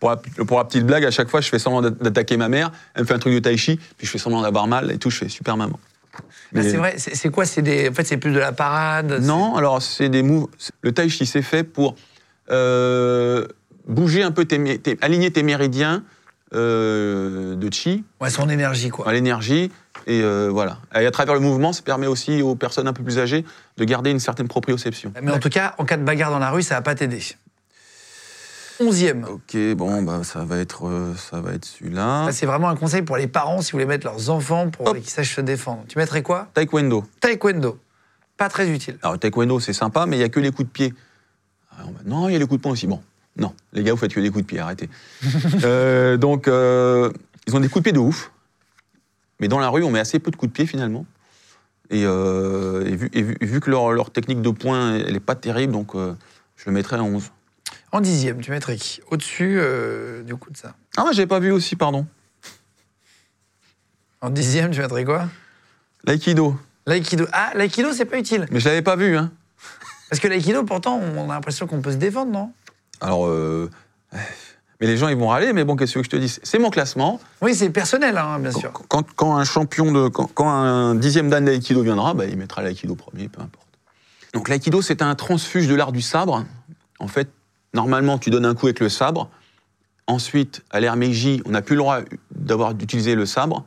D: Pour la, pour la petite blague, à chaque fois, je fais semblant d'a- d'attaquer ma mère, elle me fait un truc de tai chi, puis je fais semblant d'avoir mal et tout, je fais super maman.
A: Ah,
D: Mais-
A: C'est vrai, c'est quoi? C'est des... En fait, c'est plus de la parade
D: Non, alors c'est des moves. Le tai chi, c'est fait pour euh, bouger un peu, tes, aligner tes méridiens euh, de chi,
A: Ouais, son énergie, quoi.
D: l'énergie. Et euh, voilà. Et à travers le mouvement, ça permet aussi aux personnes un peu plus âgées de garder une certaine proprioception.
A: Mais en tout cas, en cas de bagarre dans la rue, ça va pas t'aider. Onzième.
D: Ok, bon, bah, ça va être, euh, ça va être celui-là.
A: C'est vraiment un conseil pour les parents si vous voulez mettre leurs enfants pour qu'ils sachent se défendre. Tu mettrais quoi?
D: Taekwondo.
A: Taekwondo. Pas très utile.
D: Alors, taekwondo, c'est sympa, mais il n'y a que les coups de pied. Bah, non, il y a les coups de poing aussi. Bon, non, les gars, vous faites que des coups de pied, arrêtez. Euh, donc, euh, ils ont des coups de pied de ouf. Mais dans la rue, on met assez peu de coups de pied finalement. Et, euh, et vu, et vu- vu que leur, leur technique de poing, elle n'est pas terrible, donc je le mettrais à 11.
A: En dixième, tu mettrais qui? Au-dessus du coup de ça.
D: Ah, moi, j'ai pas vu aussi, pardon.
A: En dixième, tu mettrais quoi?
D: L'aïkido.
A: L'aïkido. Ah, l'aïkido, c'est pas utile.
D: Mais je l'avais pas vu, hein.
A: Parce que l'aïkido, pourtant, on a l'impression qu'on peut se défendre, non?
D: Alors, euh, Mais les gens, ils vont râler, mais bon, qu'est-ce que je te dis? C'est mon classement.
A: Oui, c'est personnel, hein, bien sûr.
D: Quand, quand un champion de. Quand, quand un dixième dan d'aïkido viendra, bah, il mettra l'aïkido premier, peu importe. Donc l'aïkido, c'est un transfuge de l'art du sabre. En fait, normalement, tu donnes un coup avec le sabre. Ensuite, à l'ère Meiji, on n'a plus le droit d'avoir d'utiliser le sabre.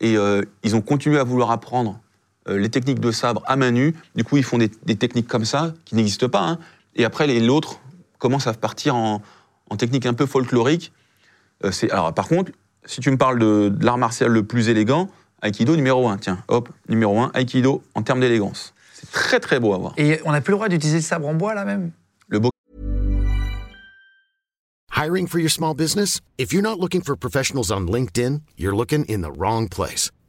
D: Et euh, ils ont continué à vouloir apprendre les techniques de sabre à main nue. Du coup, ils font des, des techniques comme ça, qui n'existent pas. hein. Et après, les- l'autre commence à partir en, en technique un peu folklorique. Euh, c'est- alors, par contre, si tu me parles de, de l'art martial le plus élégant, Aikido numéro 1. Tiens, hop, numéro 1, Aikido en termes d'élégance. C'est très très beau à voir.
A: Et on n'a plus le droit d'utiliser le sabre en bois, là même?
D: Le beau
C: Hiring for your small business? If you're not looking for professionals on LinkedIn, you're looking in the wrong place.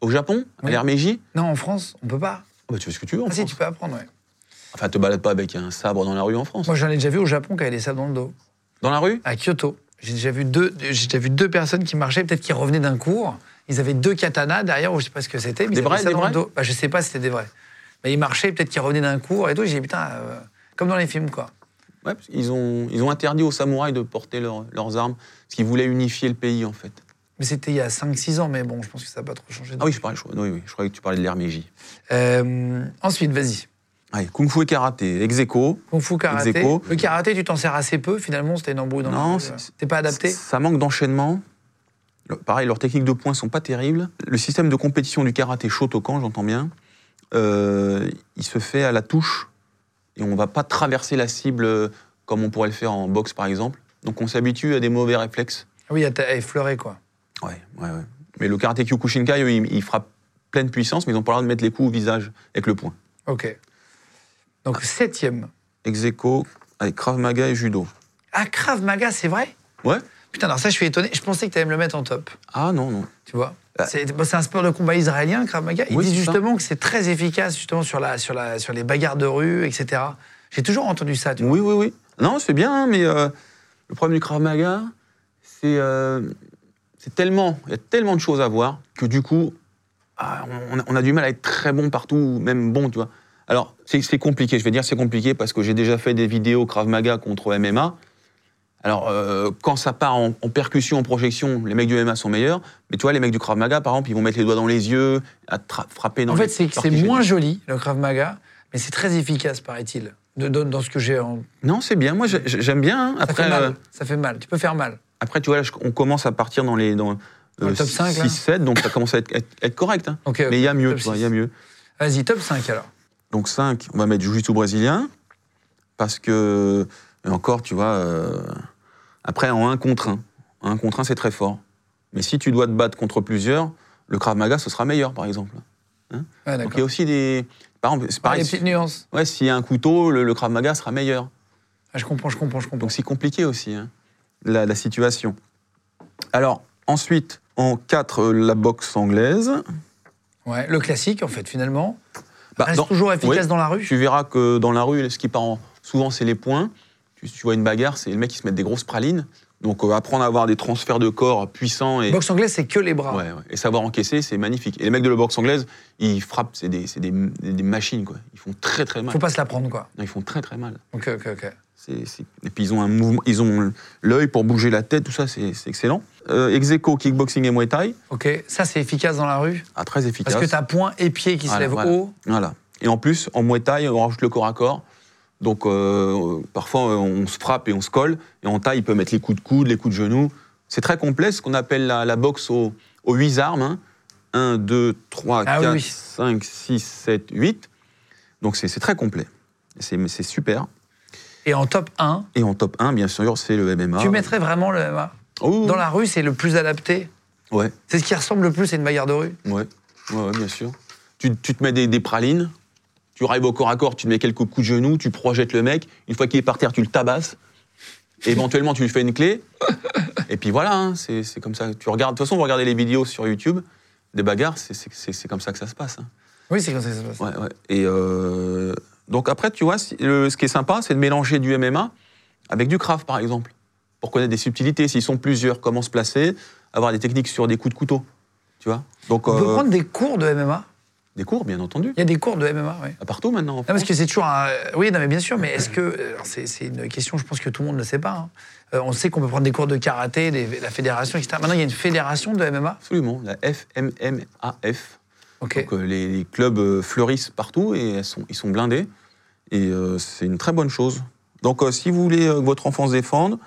D: Au Japon, à
A: Oui.
D: l'ère Meiji,
A: Non, en France, on peut pas.
D: bah, tu fais ce que tu veux en
A: Ah si,
D: France.
A: tu peux apprendre, ouais.
D: Enfin, te balade pas avec un sabre dans la rue en France.
A: Moi, j'en ai déjà vu au Japon qui avaient des sabres dans le dos.
D: Dans la rue
A: À Kyoto. J'ai déjà vu deux, j'ai déjà vu deux personnes qui marchaient, peut-être qui revenaient d'un cours. Ils avaient deux katanas derrière, ou je sais pas ce que c'était.
D: Des
A: ils
D: vrais, des vrais.
A: Bah, je sais pas si c'était des vrais. Mais ils marchaient, peut-être qu'ils revenaient d'un cours et tout. J'ai dit, putain, euh, comme dans les films, quoi.
D: Ouais, parce qu'ils ont, ils ont interdit aux samouraïs de porter leurs armes, parce qu'ils voulaient unifier le pays, en fait.
A: Mais c'était il y a 5-6 ans, mais bon, je pense que ça n'a pas trop changé.
D: Ah oui, je parlais, je, oui, oui, je croyais que tu parlais de Meiji.
A: Euh, ensuite, vas-y.
D: Allez, Kung Fu et karaté, ex aequo.
A: Kung Fu karaté. Le karaté, tu t'en sers assez peu, finalement, c'était une embrouille dans
D: Non.
A: T'es pas adapté
D: Ça manque d'enchaînement. Pareil, leurs techniques de points sont pas terribles. Le système de compétition du karaté Shotokan, j'entends bien, euh, il se fait à la touche et on va pas traverser la cible euh, comme on pourrait le faire en boxe par exemple. Donc on s'habitue à des mauvais réflexes.
A: Ah Oui, à effleurer, quoi.
D: Ouais, ouais, ouais. Mais le karaté Kyokushinkai, eux, ils, ils frappent pleine puissance, mais ils ont pas le droit de mettre les coups au visage avec le poing.
A: Ok. Donc, septième.
D: Ex aequo avec Krav Maga et Judo.
A: Ah, Krav Maga, c'est vrai?
D: Ouais
A: Putain, alors ça, je suis étonné. Je pensais que tu allais me le mettre en top.
D: Ah non, non.
A: Tu vois?
D: Ah.
A: C'est bon, un sport de combat israélien, Krav Maga. Ils
D: Oui,
A: disent
D: ça.
A: justement que c'est très efficace justement sur, la, sur, la, sur les bagarres de rue, etc. J'ai toujours entendu ça. Tu vois.
D: Oui, oui, oui. Non, c'est bien, hein, mais euh, le problème du Krav Maga, c'est euh, c'est tellement, il y a tellement de choses à voir que du coup, ah, on, a, on a du mal à être très bon partout, même bon, tu vois. Alors, c'est compliqué, je vais dire c'est compliqué parce que j'ai déjà fait des vidéos Krav Maga contre MMA. Alors, euh, quand ça part en, en percussion, en projection, les mecs du MMA sont meilleurs. Mais tu vois, les mecs du Krav Maga, par exemple, ils vont mettre les doigts dans les yeux, à frapper dans
A: En
D: les
A: fait, c'est moins joli, le Krav Maga, mais c'est très efficace, paraît-il, dans ce que j'ai. en-
D: Non, c'est bien. Moi, j'ai- j'aime bien. hein.
A: Ça
D: Après,
A: fait mal.
D: euh,
A: Ça fait mal. Tu peux faire mal.
D: Après, tu vois, là, on commence à partir dans les dans,
A: Dans le top 5, là
D: 6-7, donc ça commence à être, être- être correct. hein.
A: Ok,
D: Mais il y a mieux, il
A: 6.
D: y a mieux.
A: Vas-y, top 5 alors.
D: Donc 5, on va mettre Jiu-Jitsu brésilien, parce que, et encore, tu vois, euh, après, en 1 contre 1, 1 contre 1, c'est très fort. Mais si tu dois te battre contre plusieurs, le Krav Maga, ce sera meilleur, par exemple.
A: Ouais,
D: Donc il y a aussi des... Par exemple, c'est
A: Ah,
D: pareil,
A: les
D: si-
A: petites nuances.
D: ouais, s'il y a un couteau, le, le Krav Maga sera meilleur.
A: Ah, je comprends, je comprends, je comprends.
D: Donc c'est compliqué aussi, hein, la, la situation. Alors, ensuite, en 4, la boxe anglaise.
A: Ouais, le classique, en fait, finalement.
D: Bah,
A: reste
D: dans-
A: toujours efficace
D: oui,
A: dans la rue.
D: Tu verras que dans la rue, ce qui part en- souvent, c'est les points. Tu, tu vois une bagarre, c'est le mec qui se met des grosses pralines. Donc euh, apprendre à avoir des transferts de corps puissants et,
A: Boxe anglaise, c'est que les bras.
D: ouais, ouais, et savoir encaisser, c'est magnifique. Et les mecs de la boxe anglaise, ils frappent, c'est des, c'est des- des- des machines, quoi. Ils font très très mal.
A: Faut pas se la prendre, quoi.
D: Non, ils font très très mal.
A: Ok, ok, ok.
D: Et puis ils ont un mouvement, ils ont l'œil pour bouger la tête, tout ça, c'est excellent. Euh, ex aequo, kickboxing et muay thai,
A: Ok, ça, c'est efficace dans la rue.
D: ah, très efficace.
A: Parce que t'as poing et pied qui se
D: Voilà,
A: lèvent
D: voilà.
A: haut.
D: Voilà. Et en plus, en Muay Thai, on rajoute le corps à corps. Donc, euh, parfois, on se frappe et on se colle. Et en taille, il peut mettre les coups de coude, les coups de genoux. C'est très complet, ce qu'on appelle la, la boxe aux, aux 8 armes. 1, 2, 3,
A: Ah
D: 4,
A: oui.
D: 5, 6, 7, 8. Donc, c'est très complet. Et C'est c'est super.
A: Et en top 1,
D: Et en top 1, bien sûr, c'est le MMA.
A: tu mettrais vraiment le MMA.
D: Oh,
A: Dans la rue, c'est le plus adapté.
D: Ouais,
A: C'est ce qui ressemble le plus à une bagarre de rue.
D: ouais, ouais, ouais, bien sûr. Tu, tu te mets des, des pralines, tu arrives au corps à corps, tu te mets quelques coups de genoux, tu projettes le mec. Une fois qu'il est par terre, tu le tabasses. Éventuellement, tu lui fais une clé. Et puis voilà, hein, c'est comme ça. Tu regardes, de toute façon, vous regardez les vidéos sur YouTube, des bagarres, c'est comme ça que ça se passe. hein.
A: Oui, c'est comme ça que ça se passe.
D: Ouais, ouais. Et euh, donc après, tu vois, le- ce qui est sympa, c'est de mélanger du MMA avec du craft, par exemple, pour connaître des subtilités. S'ils sont plusieurs, comment se placer, avoir des techniques sur des coups de couteau, tu vois. Donc
A: On peut
D: euh,
A: prendre des cours de MMA
D: des cours, bien entendu,
A: Il y a des cours de MMA, oui.
D: à partout maintenant. en
A: Non, parce
D: France.
A: que c'est toujours un... Oui, non, mais bien sûr, mais est-ce que... alors, C'est une question, je pense que tout le monde ne le sait pas. hein. Euh, on sait qu'on peut prendre des cours de karaté, des- la fédération, etc. Maintenant, il y a une fédération de MMA.
D: Absolument, la FMMAF.
A: Ok.
D: Donc euh, les, les clubs euh, fleurissent partout et sont, ils sont blindés. Et euh, c'est une très bonne chose. Donc euh, si vous voulez euh, que votre enfant se défende,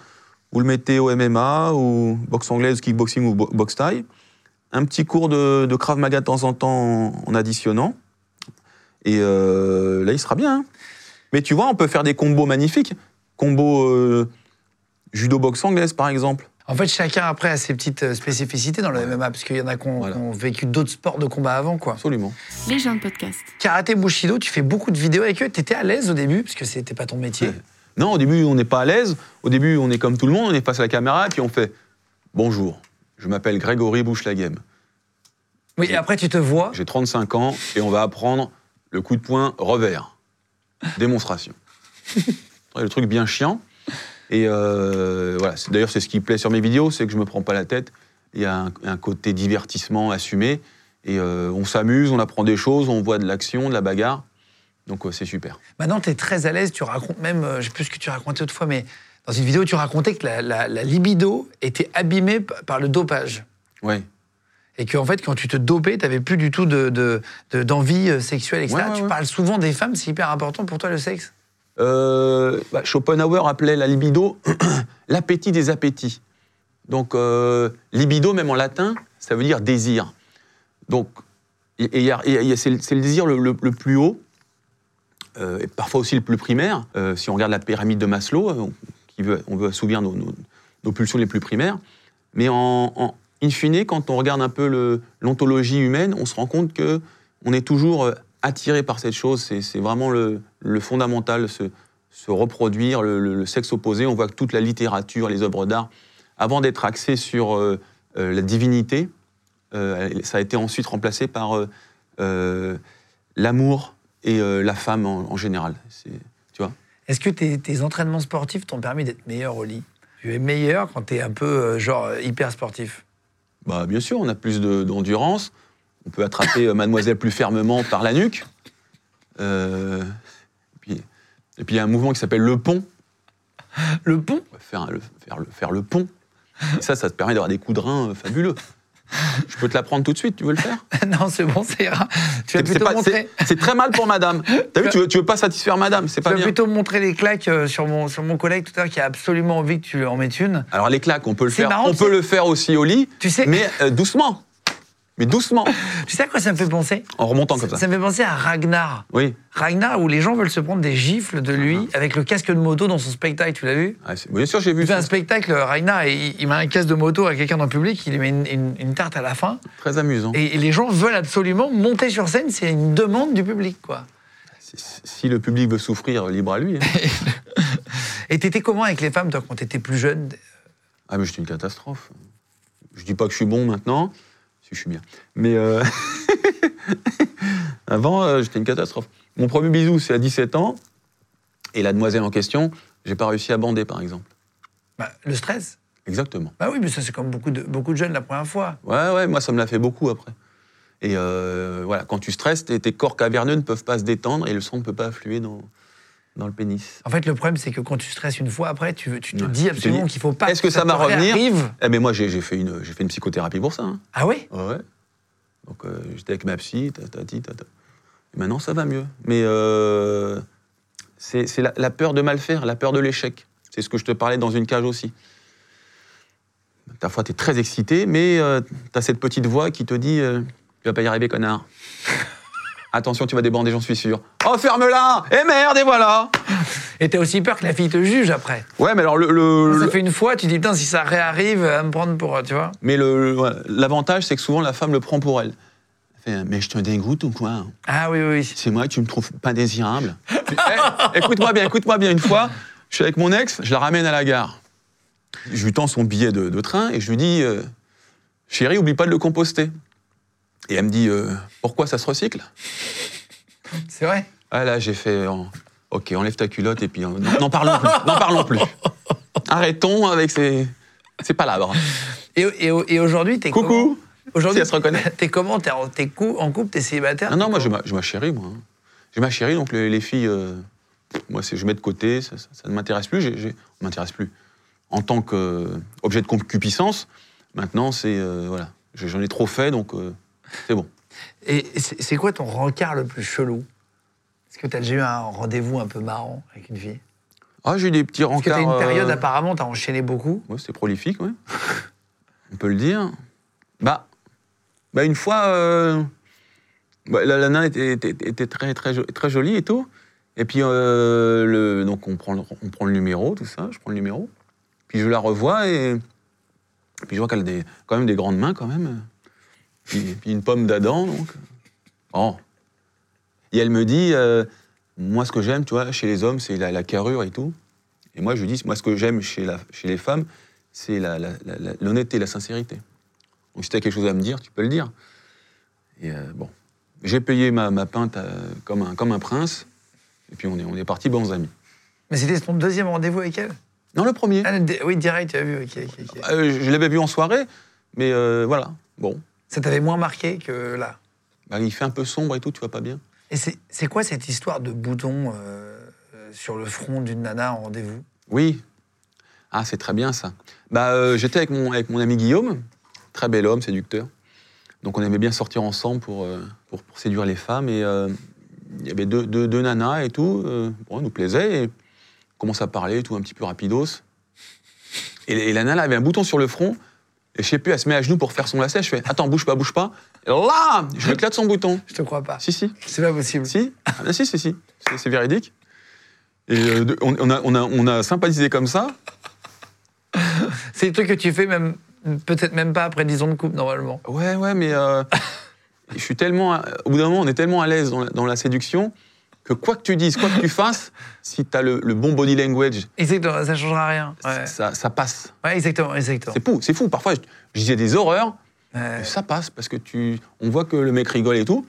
D: vous le mettez au MMA ou boxe anglaise, kickboxing ou bo- boxe thaï. Un petit cours de, de Krav Maga de temps en temps en, en additionnant. Et euh, là, il sera bien. hein. Mais tu vois, on peut faire des combos magnifiques. Combo euh, judo-boxe anglaise, par exemple.
A: En fait, chacun après a ses petites euh, spécificités dans le MMA, parce qu'il y en a qui ont,
D: Voilà.
A: qui ont vécu d'autres sports de combat avant, quoi.
D: Absolument.
E: Les gens de podcast.
A: Karaté Bushido, tu fais beaucoup de vidéos avec eux. T'étais à l'aise au début, parce que c'était pas ton métier.
D: Ouais. Non, au début, on n'est pas à l'aise. Au début, on est comme tout le monde, on est face à la caméra, puis on fait Bonjour, je m'appelle Grégory Bouchelaghem.
A: Oui, et après, tu te vois.
D: J'ai 35 ans et on va apprendre le coup de poing revers. Démonstration. le truc bien chiant. Et euh, voilà, d'ailleurs, c'est ce qui plaît sur mes vidéos, c'est que je me prends pas la tête. Il y a un, un côté divertissement assumé. Et euh, on s'amuse, on apprend des choses, on voit de l'action, de la bagarre. Donc, euh, c'est super.
A: Maintenant, tu es très à l'aise. Tu racontes même, euh, je sais plus ce que tu racontais autrefois, mais dans une vidéo, tu racontais que la, la- la libido était abîmée par le dopage.
D: Ouais.
A: Et qu'en fait, quand tu te dopais, tu n'avais plus du tout de, de- de- d'envie sexuelle, etc.
D: Ouais, ouais,
A: tu
D: ouais.
A: parles souvent des femmes, c'est hyper important pour toi le sexe?
D: Euh, bah, Schopenhauer appelait la libido l'appétit des appétits. Donc, euh, libido, même en latin, ça veut dire désir. Donc, c'est le désir le, plus haut, euh, et parfois aussi le plus primaire. Si on regarde la pyramide de Maslow, on, qui veut, on veut assouvir nos, pulsions les plus primaires. Mais en, en in fine, quand on regarde un peu l'ontologie humaine, on se rend compte que on est toujours attiré par cette chose. C'est vraiment le, le fondamental, se, se reproduire, le, le- le sexe opposé. On voit que toute la littérature, les œuvres d'art, avant d'être axée sur euh, euh, la divinité, euh, ça a été ensuite remplacé par euh, l'amour et la femme en, en général. C'est- Tu vois
A: Est-ce que tes, tes entraînements sportifs t'ont permis d'être meilleur au lit? Tu es meilleur quand tu es un peu genre hyper sportif?
D: bah, Bien sûr, on a plus de- d'endurance. On peut attraper euh, mademoiselle plus fermement par la nuque. Euh, et puis et puis il y a un mouvement qui s'appelle le pont.
A: Le pont?
D: Faire le, faire le, faire le pont. Et ça, ça te permet d'avoir des coups de rein euh, fabuleux. Je peux te l'apprendre tout de suite, tu veux le faire?
A: Non, c'est bon, ça ira. Tu vas plutôt
D: pas-
A: montrer.
D: c'est- très mal pour madame. T'as vu, tu veux, tu veux pas satisfaire madame, c'est
A: Tu
D: pas
A: vas
D: bien.
A: plutôt montrer les claques sur mon, sur mon collègue tout à l'heure qui a absolument envie que tu lui en mettes une.
D: Alors les claques, on peut le faire.
A: marrant,
D: on
A: tu
D: peut le faire aussi au lit,
A: Tu sais-
D: mais euh, doucement. Mais doucement,
A: Tu sais à quoi ça me fait penser?
D: En remontant comme ça.
A: Ça me fait penser à Ragnar.
D: Oui.
A: Ragnar, où les gens veulent se prendre des gifles de lui avec le casque de moto dans son spectacle, tu l'as vu?
D: Ah, bien sûr, j'ai vu
A: Il fait
D: ça.
A: un spectacle, Ragnar, et il, il met un casque de moto à quelqu'un dans le public, il lui met une, une- une tarte à la fin,
D: Très amusant.
A: et, et les gens veulent absolument monter sur scène, c'est une demande du public, quoi.
D: Si, si le public veut souffrir, libre à lui. hein.
A: Et t'étais comment avec les femmes, toi, quand t'étais plus jeune?
D: Ah, mais j'étais une catastrophe. Je dis pas que je suis bon maintenant, je suis bien. Mais euh, avant, euh, j'étais une catastrophe. Mon premier bisou, c'est à 17 ans. Et la demoiselle en question, j'ai pas réussi à bander, par exemple.
A: Bah, Le stress
D: Exactement.
A: Bah oui, mais ça c'est comme beaucoup de, beaucoup de jeunes la première fois.
D: Ouais, ouais, moi, ça me l'a fait beaucoup après. Et euh, voilà, quand tu stresses, tes, tes corps caverneux ne peuvent pas se détendre et le sang ne peut pas affluer dans, dans le pénis.
A: En fait, le problème, c'est que quand tu stresses une fois après, tu, tu te
D: Ouais.
A: dis absolument qu'il faut pas
D: est-ce que ça va revenir. Eh, mais moi, j'ai fait, une- j'ai fait une psychothérapie pour ça. hein.
A: Ah oui?
D: Ouais, ouais. Donc euh, j'étais avec ma psy, tatati, tata. Et maintenant ça va mieux. Mais euh, c'est la, la peur de mal faire, la peur de l'échec. C'est ce que je te parlais dans une cage aussi. Parfois tu es très excité, mais tu as cette petite voix qui te dit euh, Tu vas pas y arriver, connard. Attention, tu vas débander, j'en suis sûr. Oh, ferme-la Eh merde, et voilà
A: Et t'as aussi peur que la fille te juge après.
D: Ouais, mais alors le. le-
A: Ça
D: le-
A: fait une fois, tu dis putain, si ça réarrive, à me prendre pour. Tu vois
D: mais le- le- l'avantage, c'est que souvent la femme le prend pour elle. Elle fait, mais je te dégoûte ou quoi?
A: Ah oui, oui, oui.
D: C'est moi, tu me trouves pas désirable? Eh, écoute-moi bien, écoute-moi bien. Une fois, je suis avec mon ex, je la ramène à la gare. Je lui tends son billet de, de train et je lui dis euh, Chérie, oublie pas de le composter. Et elle me dit euh, Pourquoi ça se recycle?
A: C'est vrai
D: Ah là, j'ai fait Ok, enlève ta culotte et puis euh, n'en parlons plus. N'en parlons plus. Arrêtons avec ces, ces palabres.
A: Et, et, et aujourd'hui, t'es
D: Coucou.
A: Aujourd'hui,
D: Si elle se reconnaît.
A: T'es comment? T'es en, t'es cou- en couple T'es célibataire?
D: Non, non, moi,
A: comment
D: ma, chérie, moi. hein. J'ai ma chérie, donc les, les filles, euh, moi, c'est, je mets de côté, ça, ça- ça ne m'intéresse plus. J'ai, j'ai- m'intéresse plus. En tant qu'objet de concupiscence, maintenant, c'est. euh, voilà. J'en ai trop fait, donc c'est bon.
A: Et c'est quoi ton rencard le plus chelou? Est-ce que t'as déjà eu un rendez-vous un peu marrant avec une fille?
D: Ah, j'ai eu des petits
A: Parce que
D: rencarts.
A: t'as une période,
D: euh,
A: apparemment, t'as enchaîné beaucoup.
D: Ouais, c'était prolifique, ouais. On peut le dire. Bah, bah une fois, euh, bah, la, la était, était- était très, très, très jolie et tout. Et puis, euh, le, donc on prend, le, on prend le numéro, tout ça, je prends le numéro. Puis je la revois et puis je vois qu'elle a des, quand même des grandes mains, quand même. Puis, puis une pomme d'Adam, donc. Oh. Et elle me dit, euh, moi, ce que j'aime, tu vois, chez les hommes, c'est la, la carrure et tout. Et moi, je lui dis, moi, ce que j'aime chez, la- chez les femmes, c'est la- la- la- l'honnêteté, sincérité. Donc, si tu as quelque chose à me dire, tu peux le dire. Et euh, bon, j'ai payé ma, ma pinte euh, comme, un, comme un prince. Et puis, on est, on est partis bons amis.
A: Mais c'était ton deuxième rendez-vous avec elle?
D: Non, le premier.
A: Ah, Oui, direct, tu as vu. ok.
D: Euh, je l'avais vu en soirée, mais euh, voilà. Bon,
A: Ça t'avait moins marqué que là.
D: Bah, il fait un peu sombre et tout, tu vois pas bien.
A: Et c'est quoi cette histoire de bouton euh, euh, sur le front d'une nana en rendez-vous?
D: Oui. Ah, c'est très bien ça. Bah, euh, j'étais avec mon, avec mon ami Guillaume, très bel homme, séducteur. Donc on aimait bien sortir ensemble pour, euh, pour, pour séduire les femmes. Et il y avait deux, deux, deux nanas et tout. bon, elle nous plaisait. Et on commence à parler et tout, un petit peu rapidos. Et, et la nana avait un bouton sur le front. Et je sais plus, elle se met à genoux pour faire son lacet. Je fais Attends, bouge pas, bouge pas. Et là, je lui éclate son bouton.
A: Je te crois pas.
D: Si, si.
A: C'est pas possible.
D: Si, ah, ben si, si, si, c'est véridique. Et euh, de- on, on a, on, a, on a sympathisé comme ça.
A: C'est des trucs que tu fais même peut-être même pas après 10 ans de couple normalement.
D: Ouais, ouais, mais euh, je suis tellement. Au bout d'un moment, on est tellement à l'aise dans, dans la séduction que quoi que tu dises, quoi que tu fasses, si tu as le, le bon body language,
A: Exactement, ça changera rien. Ouais,
D: ça, ça passe.
A: Ouais, exactement, exactement.
D: C'est fou, c'est fou. Parfois, je, je disais des horreurs,
A: Ouais.
D: ça passe parce que tu, on voit que le mec rigole et tout.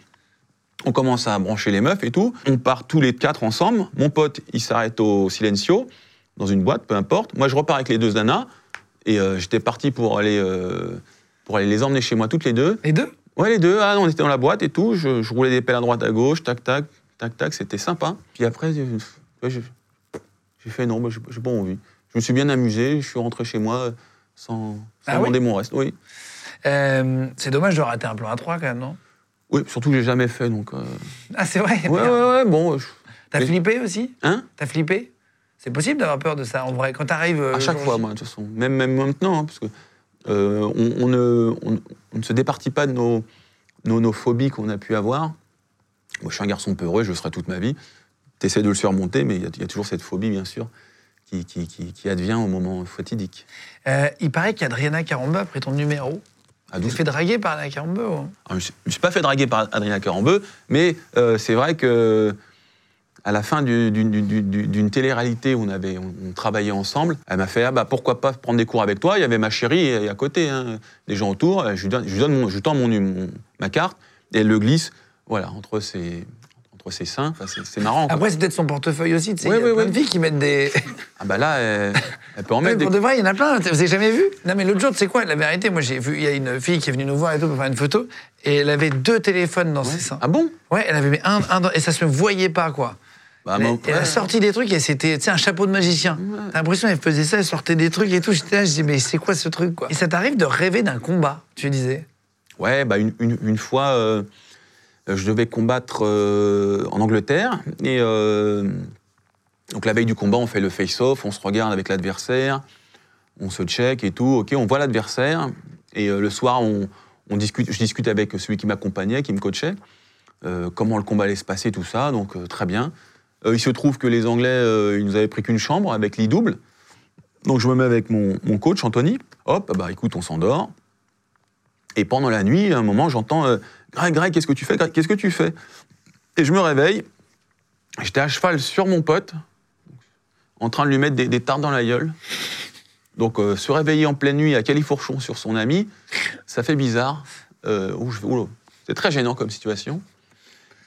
D: On commence à brancher les meufs et tout. On part tous les quatre ensemble. Mon pote, il s'arrête au Silencio, dans une boîte, peu importe. Moi, je repars avec les deux nanas. Et euh, j'étais parti pour aller, euh, pour aller les emmener chez moi toutes les deux.
A: Les deux?
D: Ouais, les deux. Ah, on était dans la boîte et tout. Je, je roulais des pelles à droite, à gauche, tac, tac, tac, tac. C'était sympa. Puis après, j'ai fait non, bah, j'ai pas envie. Je me suis bien amusé. Je suis rentré chez moi sans, sans
A: Ah oui
D: demander mon reste. Oui.
A: Euh, C'est dommage de rater un plan à 3 quand même, non?
D: Oui, surtout que j'ai jamais fait. Donc, euh,
A: Ah, c'est vrai
D: ouais, ouais, ouais, bon. je-
A: T'as flippé aussi?
D: Hein?
A: T'as flippé? C'est possible d'avoir peur de ça en vrai Quand t'arrives. euh,
D: À chaque fois, moi, de toute façon. Même, même maintenant, hein, parce que euh, on, on ne, on- on ne se départit pas de nos, nos, nos phobies qu'on a pu avoir. Moi, je suis un garçon peureux, je le serai toute ma vie. Tu essaies de le surmonter, mais il y, a- il y a toujours cette phobie, bien sûr, qui, qui, qui- qui advient au moment fatidique.
A: Euh, il paraît qu'Adriana Caramba a pris ton numéro. Tu
D: 12
A: t'es fait draguer par Adriana Caramba ou-
D: Alors, je ne me suis- pas fait draguer par Adrien Carambeu, mais euh, c'est vrai que à la fin du- du- du- du- du- d'une télé-réalité où on, avait, on, on travaillait ensemble, elle m'a fait ah bah, pourquoi pas prendre des cours avec toi? Il y avait ma chérie à côté, hein, des gens autour. Je lui donne, je lui donne mon- je tends mon, mon- ma carte et elle le glisse voilà, entre ses, entre ses seins. Enfin, c'est marrant.
A: Après, c'est peut-être son portefeuille aussi. Tu sais,
D: Ouais,
A: il y a
D: ouais,
A: plein
D: ouais.
A: de filles qui mettent des.
D: Ah bah là, elle, elle peut en
A: Ouais,
D: mettre des.
A: pour de vrai, il y en a plein. Vous avez jamais vu? Non, mais l'autre jour, tu sais quoi? La vérité, moi, j'ai vu, il y a une fille qui est venue nous voir et tout pour faire une photo, et elle avait deux téléphones dans ses seins.
D: Ah bon?
A: Ouais, elle avait un, un dans- et ça se voyait pas, quoi.
D: bah,
A: Elle, elle a
D: ouais.
A: sorti des trucs et c'était, tu sais, un chapeau de magicien. T'as l'impression qu'elle faisait ça, elle sortait des trucs et tout. J'étais là, je dis, mais c'est quoi ce truc, quoi? Et ça t'arrive de rêver d'un combat, tu disais?
D: Ouais, bah une, une- une fois, euh, je devais combattre euh, en Angleterre. Et euh, donc la veille du combat, on fait le face-off, on se regarde avec l'adversaire, on se check et tout. Ok, on voit l'adversaire. Et euh, le soir, on, discute, je discute avec celui qui m'accompagnait, qui me coachait, euh, comment le combat allait se passer, tout ça. Donc euh, très bien. Euh, il se trouve que les Anglais, euh, ils nous avaient pris qu'une chambre avec lit double. Donc je me mets avec mon, mon coach, Anthony. Hop, bah écoute, on s'endort. Et pendant la nuit, à un moment, j'entends euh, Greg, Greg, qu'est-ce que tu fais Greg, Qu'est-ce que tu fais Et je me réveille. J'étais à cheval sur mon pote, en train de lui mettre des, des tartes dans la gueule. Donc, euh, se réveiller en pleine nuit à califourchon sur son ami, ça fait bizarre. Euh, c'est très gênant comme situation.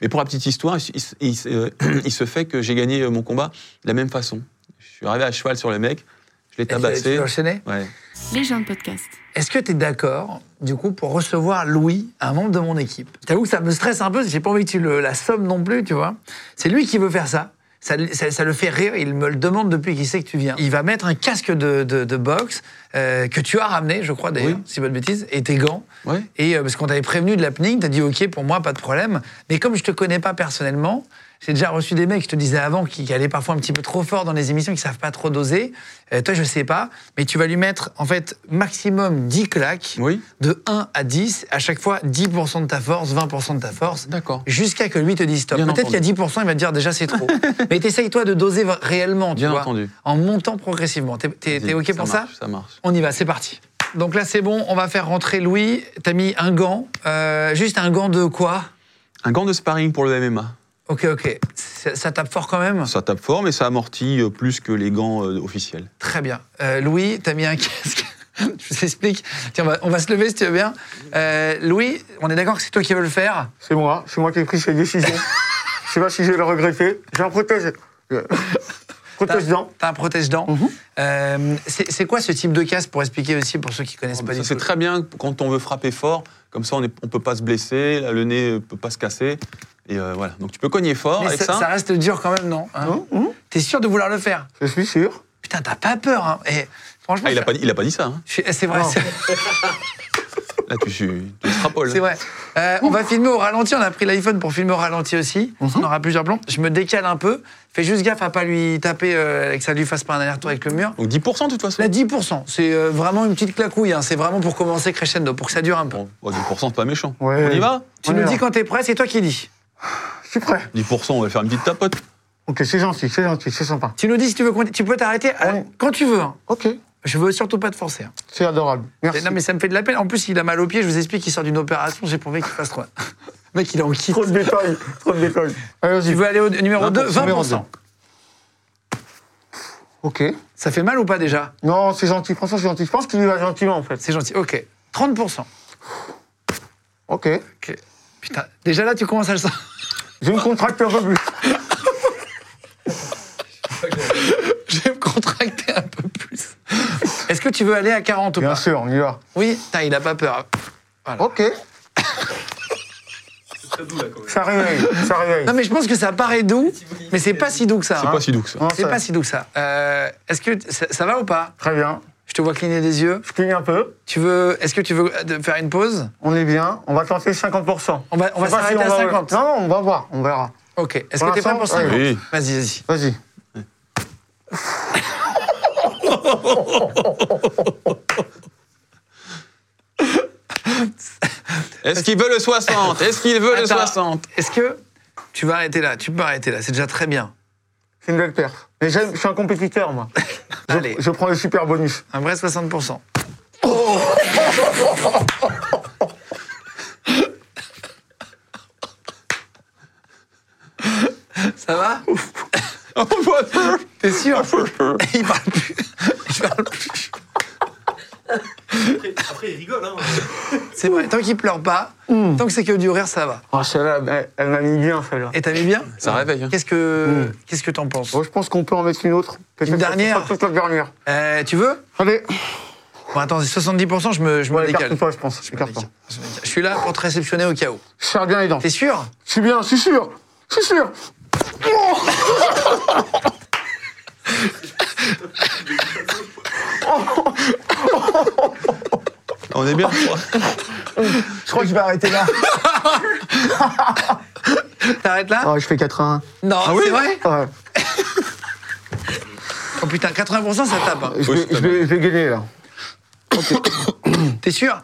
D: Mais pour la petite histoire, il, euh, il se fait que j'ai gagné mon combat de la même façon. Je suis arrivé à cheval sur le mec, je l'ai
A: tu- Tu
D: tabassé.
A: l'as enchaîné?
D: Ouais.
E: Les gens de podcast.
A: Est-ce que tu es d'accord, du coup, pour recevoir Louis, un membre de mon équipe? T'avoue que ça me stresse un peu, j'ai pas envie que tu le, la sommes non plus, tu vois. C'est lui qui veut faire ça. Ça, ça- ça le fait rire, il me le demande depuis qu'il sait que tu viens. Il va mettre un casque de, de- de boxe euh, que tu as ramené, je crois d'ailleurs,
D: Oui.
A: si pas de bêtises, et tes gants.
D: Ouais.
A: Et euh, parce qu'on t'avait prévenu de l'apnée, t'as dit ok pour moi pas de problème. Mais comme je te connais pas personnellement, j'ai déjà reçu des mecs, je te disais avant, qui, qui allaient parfois un petit peu trop fort dans les émissions, qui savent pas trop doser. Euh, toi je sais pas, mais tu vas lui mettre en fait maximum 10 claques
D: Oui.
A: de 1 à 10, à chaque fois 10% de ta force, 20% de ta force,
D: D'accord.
A: jusqu'à que lui te dise stop. Peut-être qu'il y a 10%, il va te dire déjà c'est trop. mais t'essayes toi de doser réellement, tu
D: Bien
A: vois,
D: entendu.
A: en montant progressivement. T'es- t'es ok pour ça?
D: marche, Ça marche.
A: On y va, c'est parti. Donc là c'est bon, on va faire rentrer Louis. T'as mis un gant, euh, juste un gant de quoi?
D: Un gant de sparring pour le MMA.
A: Ok, ok. Ça, ça tape fort quand même
D: Ça tape fort, mais ça amortit euh, plus que les gants euh, officiels.
A: Très bien. Euh, Louis, t'as mis un casque. Je vous explique. Tiens, on va, on va se lever si tu veux bien. Euh, Louis, on est d'accord que c'est toi qui veux le faire
F: C'est moi, c'est moi qui ai pris cette décision. je sais pas si je vais le regretter. J'ai un protège. euh, protège dents.
A: T'as un protège-dents.
F: Mhm.
A: Euh, c'est c'est quoi ce type de casque pour expliquer aussi pour ceux qui connaissent pas
D: Ça,
A: du
D: c'est
A: tout
D: très bien quand on veut frapper fort, comme ça on ne peut pas se blesser, là, le nez ne peut pas se casser. Et euh, voilà. Donc tu peux cogner fort
A: Mais
D: avec
A: ça,
D: ça.
A: ça reste dur quand même, non hein T'es sûr de vouloir le faire
F: Je suis sûr.
A: Putain, t'as pas peur, hein Et franchement,
D: Ah, il n'a
A: ça-
D: pas, dit- il a pas dit ça. hein.
A: c'est vrai,
D: Là, tu, tu extrapoles.
A: c'est vrai. Euh, on va filmer au ralenti. On a pris l'iPhone pour filmer au ralenti aussi.
F: Mhm.
A: On aura plusieurs plans. Je me décale un peu. Fais juste gaffe à pas lui taper euh, et que ça lui fasse pas un aller-retour avec le mur.
D: Donc 10% de toute façon.
A: Là, 10%. C'est euh, vraiment une petite claquouille. hein. C'est vraiment pour commencer crescendo, pour que ça dure un peu.
D: Bon, bon, 10%, c'est pas méchant.
F: Ouais.
D: On y va
A: Tu
F: On
A: nous dis quand t'es prêt, c'est toi qui dis.
F: Je suis prêt.
D: 10%, on va faire une petite tapote.
F: Ok, c'est gentil, c'est gentil, c'est sympa.
A: Tu nous dis si tu veux. qu'on- Tu peux t'arrêter à-
F: Ouais.
A: quand tu veux. hein.
F: Ok,
A: Je veux surtout pas te forcer. hein.
F: c'est adorable. Merci.
A: Non, mais ça me fait de la peine. En plus, il a mal au pied. Je vous explique qu'il sort d'une opération. J'ai envie qu'il fasse trop. Le mec, il est en kit.
F: Trop de détails, trop de détails. Allez, vas-y.
A: Tu veux aller au numéro 2
F: 20%, numéro
A: 20%.
F: Ok.
A: Ça fait mal ou pas déjà?
F: Non, c'est gentil, François, c'est gentil. Je pense qu'il y va gentiment, en fait.
A: C'est gentil. Ok. 30%.
F: Ok.
A: Ok. Putain, déjà là, tu commences à le sentir.
F: Je me contracte un peu plus.
A: Je vais me contracter un peu plus. Est-ce que tu veux aller à 40 ou
F: Bien
A: pas
F: sûr, on y va.
A: Oui, il a pas peur.
F: Ok. Ça réveille, ça réveille.
A: Non, mais je pense que ça paraît doux, mais c'est pas si doux que ça.
D: C'est
A: hein.
D: pas si doux que ça.
F: Non,
A: C'est
F: ça-
A: pas si doux que ça. Euh, Est-ce que ça, ça va ou pas?
F: Très bien.
A: Je te vois cligner des yeux.
F: Je cligne un peu.
A: Tu veux Est-ce que tu veux euh, faire une pause?
F: On est bien. On va tenter 50%.
A: On va, on va s'arrêter
F: si
A: à
F: on va-
A: 50.
F: Non, non, on va voir, on verra.
A: Ok. Est-ce que t'es prêt pour
F: l'instant,
A: 50
D: oui.
A: Vas-y, vas-y.
F: Vas-y.
D: Est-ce qu'il veut le 60 Est-ce qu'il veut le
A: Attends.
D: 60
A: Est-ce que tu vas arrêter là? Tu peux arrêter là. C'est déjà très bien.
F: C'est une belle perf. Mais je suis un compétiteur, moi. Je,
A: Allez.
F: je prends le super bonus.
A: Un vrai 60%. Ça va? T'es sûr? Il parle plus. Il parle plus.
G: Après, il rigole, hein.
A: C'est vrai, tant qu'il pleure pas, tant que c'est que du rire, ça va.
F: Ah, celle-là, elle, elle m'a mis bien, celle-là.
A: Et t'as mis bien
D: Ça réveille. hein.
A: Qu'est-ce que qu'est-ce que t'en penses
F: Bon, je pense qu'on peut en mettre une autre. Peut-être
A: Une dernière
F: Peut-être la dernière.
A: Euh, Tu veux
F: Allez.
A: Bon, attends, c'est 70%, je me, je me
F: Ouais,
A: décale.
F: écarte-toi, je pense.
A: Je me. Je me suis là pour te réceptionner au cas où.
F: Je serre bien les dents.
A: T'es sûr
F: Je suis bien, je suis sûr. Je suis sûr.
D: On est bien. je crois.
F: Je crois que je vais arrêter là.
A: T'arrêtes là?
F: Ah, je fais 81.
A: Non, c'est vrai?
F: Ouais.
A: Oh putain, 80% ça tape. hein.
F: Je,
D: Oui,
F: vais,
D: c'est
F: je, vais, je vais gagner, là.
A: T'es sûr?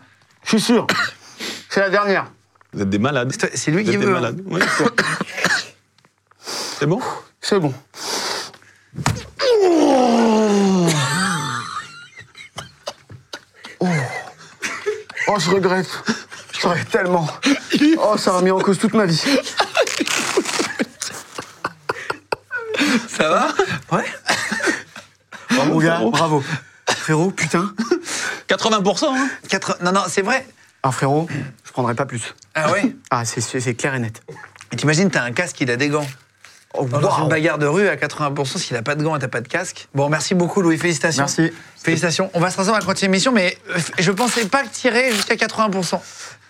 F: Je suis sûr. C'est la dernière.
D: Vous êtes des malades.
A: C'est- C'est lui
D: Vous
A: qui
D: êtes des
A: veut. hein.
D: malades. Oui. C'est bon?
F: C'est bon. Oh, je regrette. Je regrette tellement. Oh, ça m'a mis en cause toute ma vie.
A: Ça va? Ouais
F: Bravo, gars. Bravo. frérot, putain.
D: 80%, hein?
A: Quatre- Non, non, c'est vrai.
F: Ah, frérot, je prendrais pas plus.
A: Ah ouais?
F: Ah, c'est- c'est c'est clair et net.
A: Et t'imagines, t'as un casque, il a des gants.
F: Oh,
A: Dans
F: waouh.
A: une bagarre de rue, à 80%, s'il a pas de gants et t'as pas de casque. Bon, merci beaucoup, Louis. Félicitations.
F: Merci.
A: Félicitations. On va se rasseoir à la continuer l'émission, mais euh, je pensais pas tirer jusqu'à 80%.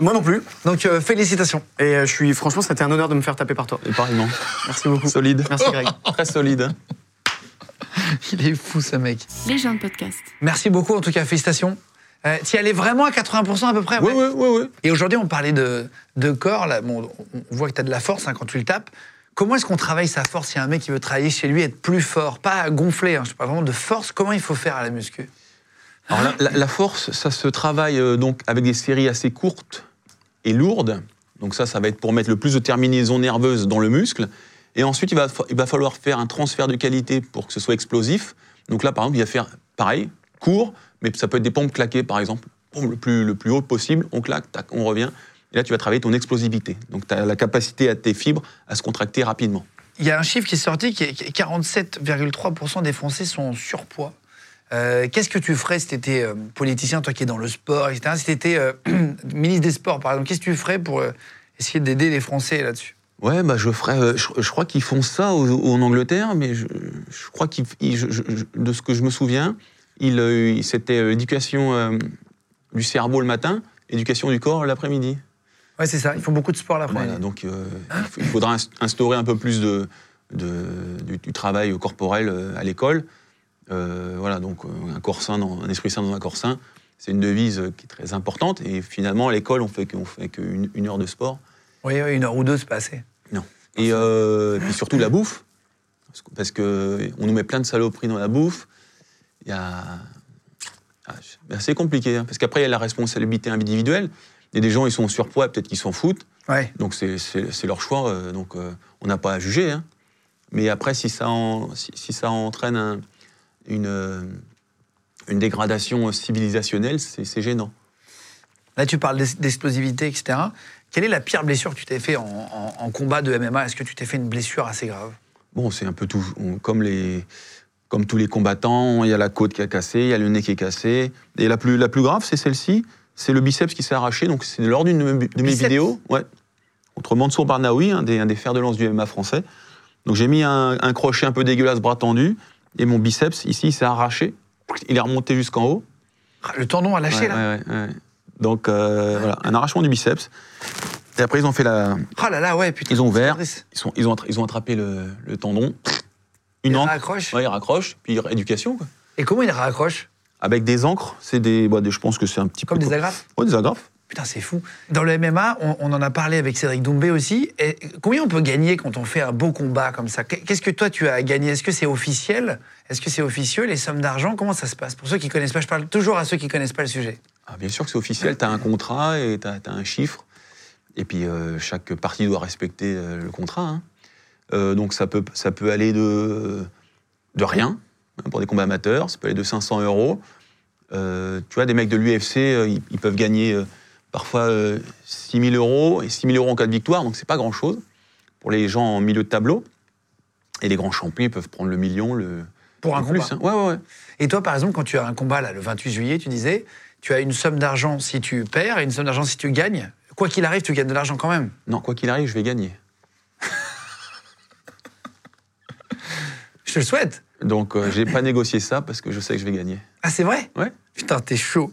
F: Moi non plus.
A: Donc, euh, félicitations.
F: Et euh, je suis, franchement, c'était un honneur de me faire taper par toi.
D: Et pareillement.
F: Merci beaucoup.
D: Solide.
F: Merci, Greg.
D: Très solide. hein.
A: Il est fou, ce mec.
E: Les gens de podcast.
A: Merci beaucoup, en tout cas, félicitations. Euh, tu y allais vraiment à 80% à peu près?
D: Oui, oui, oui, oui.
A: Et aujourd'hui, on parlait de, de corps. Là. Bon, on voit que tu as de la force hein, quand tu le tapes. Comment est-ce qu'on travaille sa force si un mec qui veut travailler chez lui, être plus fort? Pas gonfler, hein, je parle vraiment de force. Comment il faut faire à la muscu?
D: La, force, ça se travaille euh, donc avec des séries assez courtes et lourdes. Donc ça, ça va être pour mettre le plus de terminaisons nerveuses dans le muscle. Et ensuite, il va, il va falloir faire un transfert de qualité pour que ce soit explosif. Donc là, par exemple, il va faire pareil, court, mais ça peut être des pompes claquées, par exemple. Le plus, le plus haut possible, on claque, tac, on revient. Et là, tu vas travailler ton explosivité. Donc tu as la capacité à tes fibres à se contracter rapidement.
A: Il y a un chiffre qui est sorti qui est qui est 47,3% des Français sont en surpoids. Euh, Qu'est-ce que tu ferais si tu étais politicien, toi qui es dans le sport, etc. Si tu étais ministre des Sports, par exemple, qu'est-ce que tu ferais pour euh, essayer d'aider les Français là-dessus?
D: Ouais, bah je ferais. euh, je, je crois qu'ils font ça au- en Angleterre, mais je, je crois qu'ils, de ce que je me souviens, il, euh, c'était euh, éducation euh, du cerveau le matin, éducation du corps l'après-midi.
A: Ouais, c'est ça. Ils font beaucoup de sport l'après.
D: Voilà, donc euh, il faudra inst- instaurer un peu plus de, de- du, du travail corporel euh, à l'école. Euh, voilà, donc un corps sain, dans, un esprit sain dans un corps sain, c'est une devise qui est très importante. Et finalement, à l'école, on fait qu'on fait qu'une une heure de sport.
A: Oui, oui, une heure ou deux, c'est pas assez.
D: Et, euh, puis surtout la bouffe, parce que- parce que on nous met plein de saloperies dans la bouffe. Il y a, ah, c'est compliqué, hein, parce qu'après il y a la responsabilité individuelle. Il y a des gens ils sont en surpoids, peut-être qu'ils s'en foutent,
A: Ouais.
D: donc c'est- leur choix, euh, donc euh, on n'a pas à juger. hein. Mais après si ça, en- si, si ça entraîne un- une, euh, une dégradation civilisationnelle, c'est gênant.
A: Là, tu parles d'ex- d'explosivité, etc. Quelle est la pire blessure que tu t'es fait en, en- en combat de MMA Est-ce que tu t'es fait une blessure assez grave?
D: Bon, c'est un peu tout. on- comme, les, comme tous les combattants, il y a la côte qui a cassé, il y a le nez qui est cassé. Et la plus, la plus grave, c'est celle-ci. C'est le biceps qui s'est arraché. Donc, c'est lors d'une de mes- de mes
A: Biceps
D: vidéos. Ouais. Contre Mansour Barnaoui, un des, un des fers de lance du MMA français. Donc, j'ai mis un, un crochet un peu dégueulasse, bras tendu. Et mon biceps, ici, il s'est arraché. Il est remonté jusqu'en haut.
A: Ah, Le tendon a lâché,
D: Ouais,
A: là
D: ouais. Donc, euh, voilà, un arrachement du biceps. Et après, ils ont fait la.
A: Oh là là, ouais, putain.
D: Ils ont ouvert. Ils, sont, ils, ont, ils ont attrapé le, le tendon. Une
A: Il
D: encre.
A: raccroche.
D: Ouais, il raccroche, puis éducation, quoi.
A: Et comment il raccroche
D: Avec des encres, c'est des, bah, des- je pense que c'est un petit
A: Comme
D: peu.
A: des agrafes?
D: Ouais, des agrafes.
A: Putain, c'est fou. Dans le MMA, on, on en a parlé avec Cédric Doumbé aussi. Et combien on peut gagner quand on fait un beau combat comme ça? Qu'est-ce que toi, tu as gagné Est-ce que c'est officiel? Est-ce que c'est officieux, les sommes d'argent? Comment ça se passe? Pour ceux qui connaissent pas, je parle toujours à ceux qui connaissent pas le sujet.
D: Ah, bien sûr que c'est officiel, tu as un contrat et tu as, un chiffre. Et puis euh, chaque partie doit respecter euh, le contrat. hein. Euh, donc ça peut, ça peut aller de, de rien pour des combats amateurs, ça peut aller de 500 euros. Euh, tu vois, des mecs de l'UFC, euh, ils, ils peuvent gagner euh, parfois euh, 6 000 euros et 6 000 euros en cas de victoire, donc c'est pas grand-chose pour les gens en milieu de tableau. Et les grands champions ils peuvent prendre le million, le
A: Pour un
D: plus.
A: combat.
D: hein. Ouais, ouais, ouais.
A: Et toi, par exemple, quand tu as un combat là, le 28 juillet, tu disais, tu as une somme d'argent si tu perds et une somme d'argent si tu gagnes. Quoi qu'il arrive, tu gagnes de l'argent quand même.
D: Non, quoi qu'il arrive, je vais gagner.
A: Je te le souhaite.
D: Donc, euh, j'ai pas négocié ça parce que je sais que je vais gagner.
A: Ah, c'est vrai?
D: Ouais.
A: Putain, t'es chaud.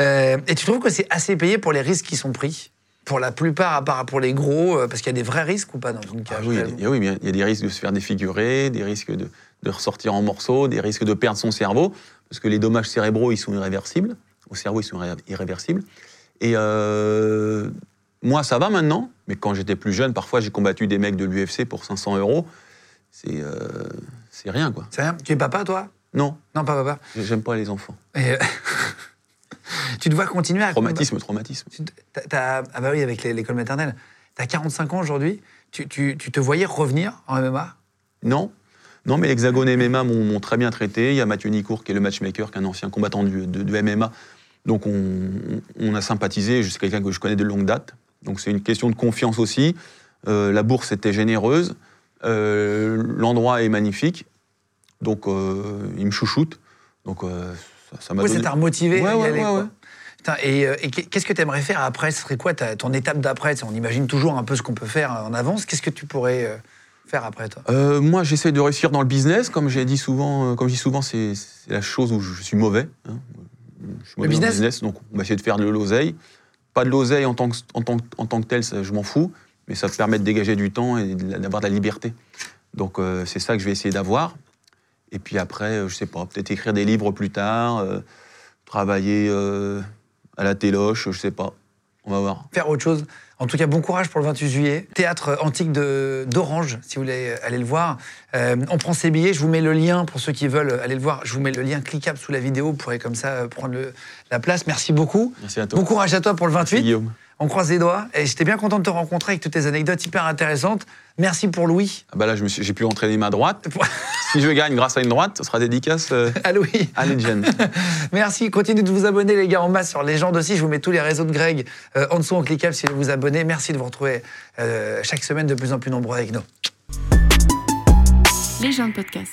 A: Euh, et tu trouves que c'est assez payé pour les risques qui sont pris? Pour la plupart, à part pour les gros, euh, parce qu'il y a des vrais risques ou pas dans ton
D: Ah
A: cas
D: oui, il y a il y a- oui, mais il y a des risques de se faire défigurer, des risques de, de ressortir en morceaux, des risques de perdre son cerveau, parce que les dommages cérébraux, ils sont irréversibles. Au cerveau, ils sont irré- irréversibles. Et euh, moi, ça va maintenant, mais quand j'étais plus jeune, parfois, j'ai combattu des mecs de l'UFC pour 500 euros. C'est c'est rien, quoi.
A: C'est rien Tu es papa, toi?
D: Non,
A: Non, pas papa.
D: j'aime pas les enfants.
A: Et, euh, tu dois continuer à.
D: Traumatisme, traumatisme.
A: Tu- ah bah oui, avec l'école maternelle. T'as 45 ans aujourd'hui. Tu, tu- tu te voyais revenir en MMA
D: Non. Non, mais l'Hexagone MMA m'ont m'ont très bien traité. Il y a Mathieu Nicourt, qui est le matchmaker, qui est un ancien combattant du- de, de MMA. Donc, on, on a sympathisé. C'est quelqu'un que je connais de longue date. Donc, c'est une question de confiance aussi. Euh, la bourse était généreuse. Euh, L'endroit est magnifique. Donc, euh, il me chouchoute. Donc, euh, ça- ça m'a
A: Oui, ça
D: donné-
A: t'a remotivé
D: Ouais,
A: à y
D: ouais,
A: aller.
D: ouais,
A: quoi.
D: ouais.
A: Putain, et et qu'est-ce que tu aimerais faire après? Ce serait quoi ta- ton étape d'après? On imagine toujours un peu ce qu'on peut faire en avance. Qu'est-ce que tu pourrais faire après, toi?
D: Euh, moi, j'essaie de réussir dans le business. Comme j'ai dit souvent, comme je dis souvent, c'est la chose où je suis mauvais. hein. Je suis mauvais dans
A: business
D: donc on va essayer de faire de l'oseille. Pas de l'oseille en, tant que- en, tant que- en tant que tel, ça, je m'en fous, mais ça te permet de dégager du temps et d'avoir de la liberté. Donc euh, c'est ça que je vais essayer d'avoir. Et puis après, euh, je sais pas, peut-être écrire des livres plus tard, euh, travailler euh, à la téloche, je sais pas. On va voir.
A: Faire autre chose En tout cas, bon courage pour le 28 juillet. Théâtre antique de- d'Orange, si vous voulez aller le voir. Euh, on prend ses billets. Je vous mets le lien pour ceux qui veulent aller le voir. Je vous mets le lien cliquable sous la vidéo. Vous pourrez comme ça prendre le- la place. Merci beaucoup.
D: Merci à toi.
A: Bon courage à toi pour le
D: Merci,
A: 28.
D: Guillaume.
A: On croise les doigts. Et j'étais bien content de te rencontrer avec toutes tes anecdotes hyper intéressantes. Merci pour Louis.
D: Ah bah là, je me suis- j'ai pu entraîner ma droite. si je gagne grâce à une droite, ce sera dédicace euh,
A: À Louis.
D: à Legend.
A: Merci. Continuez de vous abonner, les gars, en masse sur Légende aussi. Je vous mets tous les réseaux de Greg euh, en dessous en cliquable si vous vous abonnez. Merci de vous retrouver euh, chaque semaine de plus en plus nombreux avec nous.
E: Légende podcast.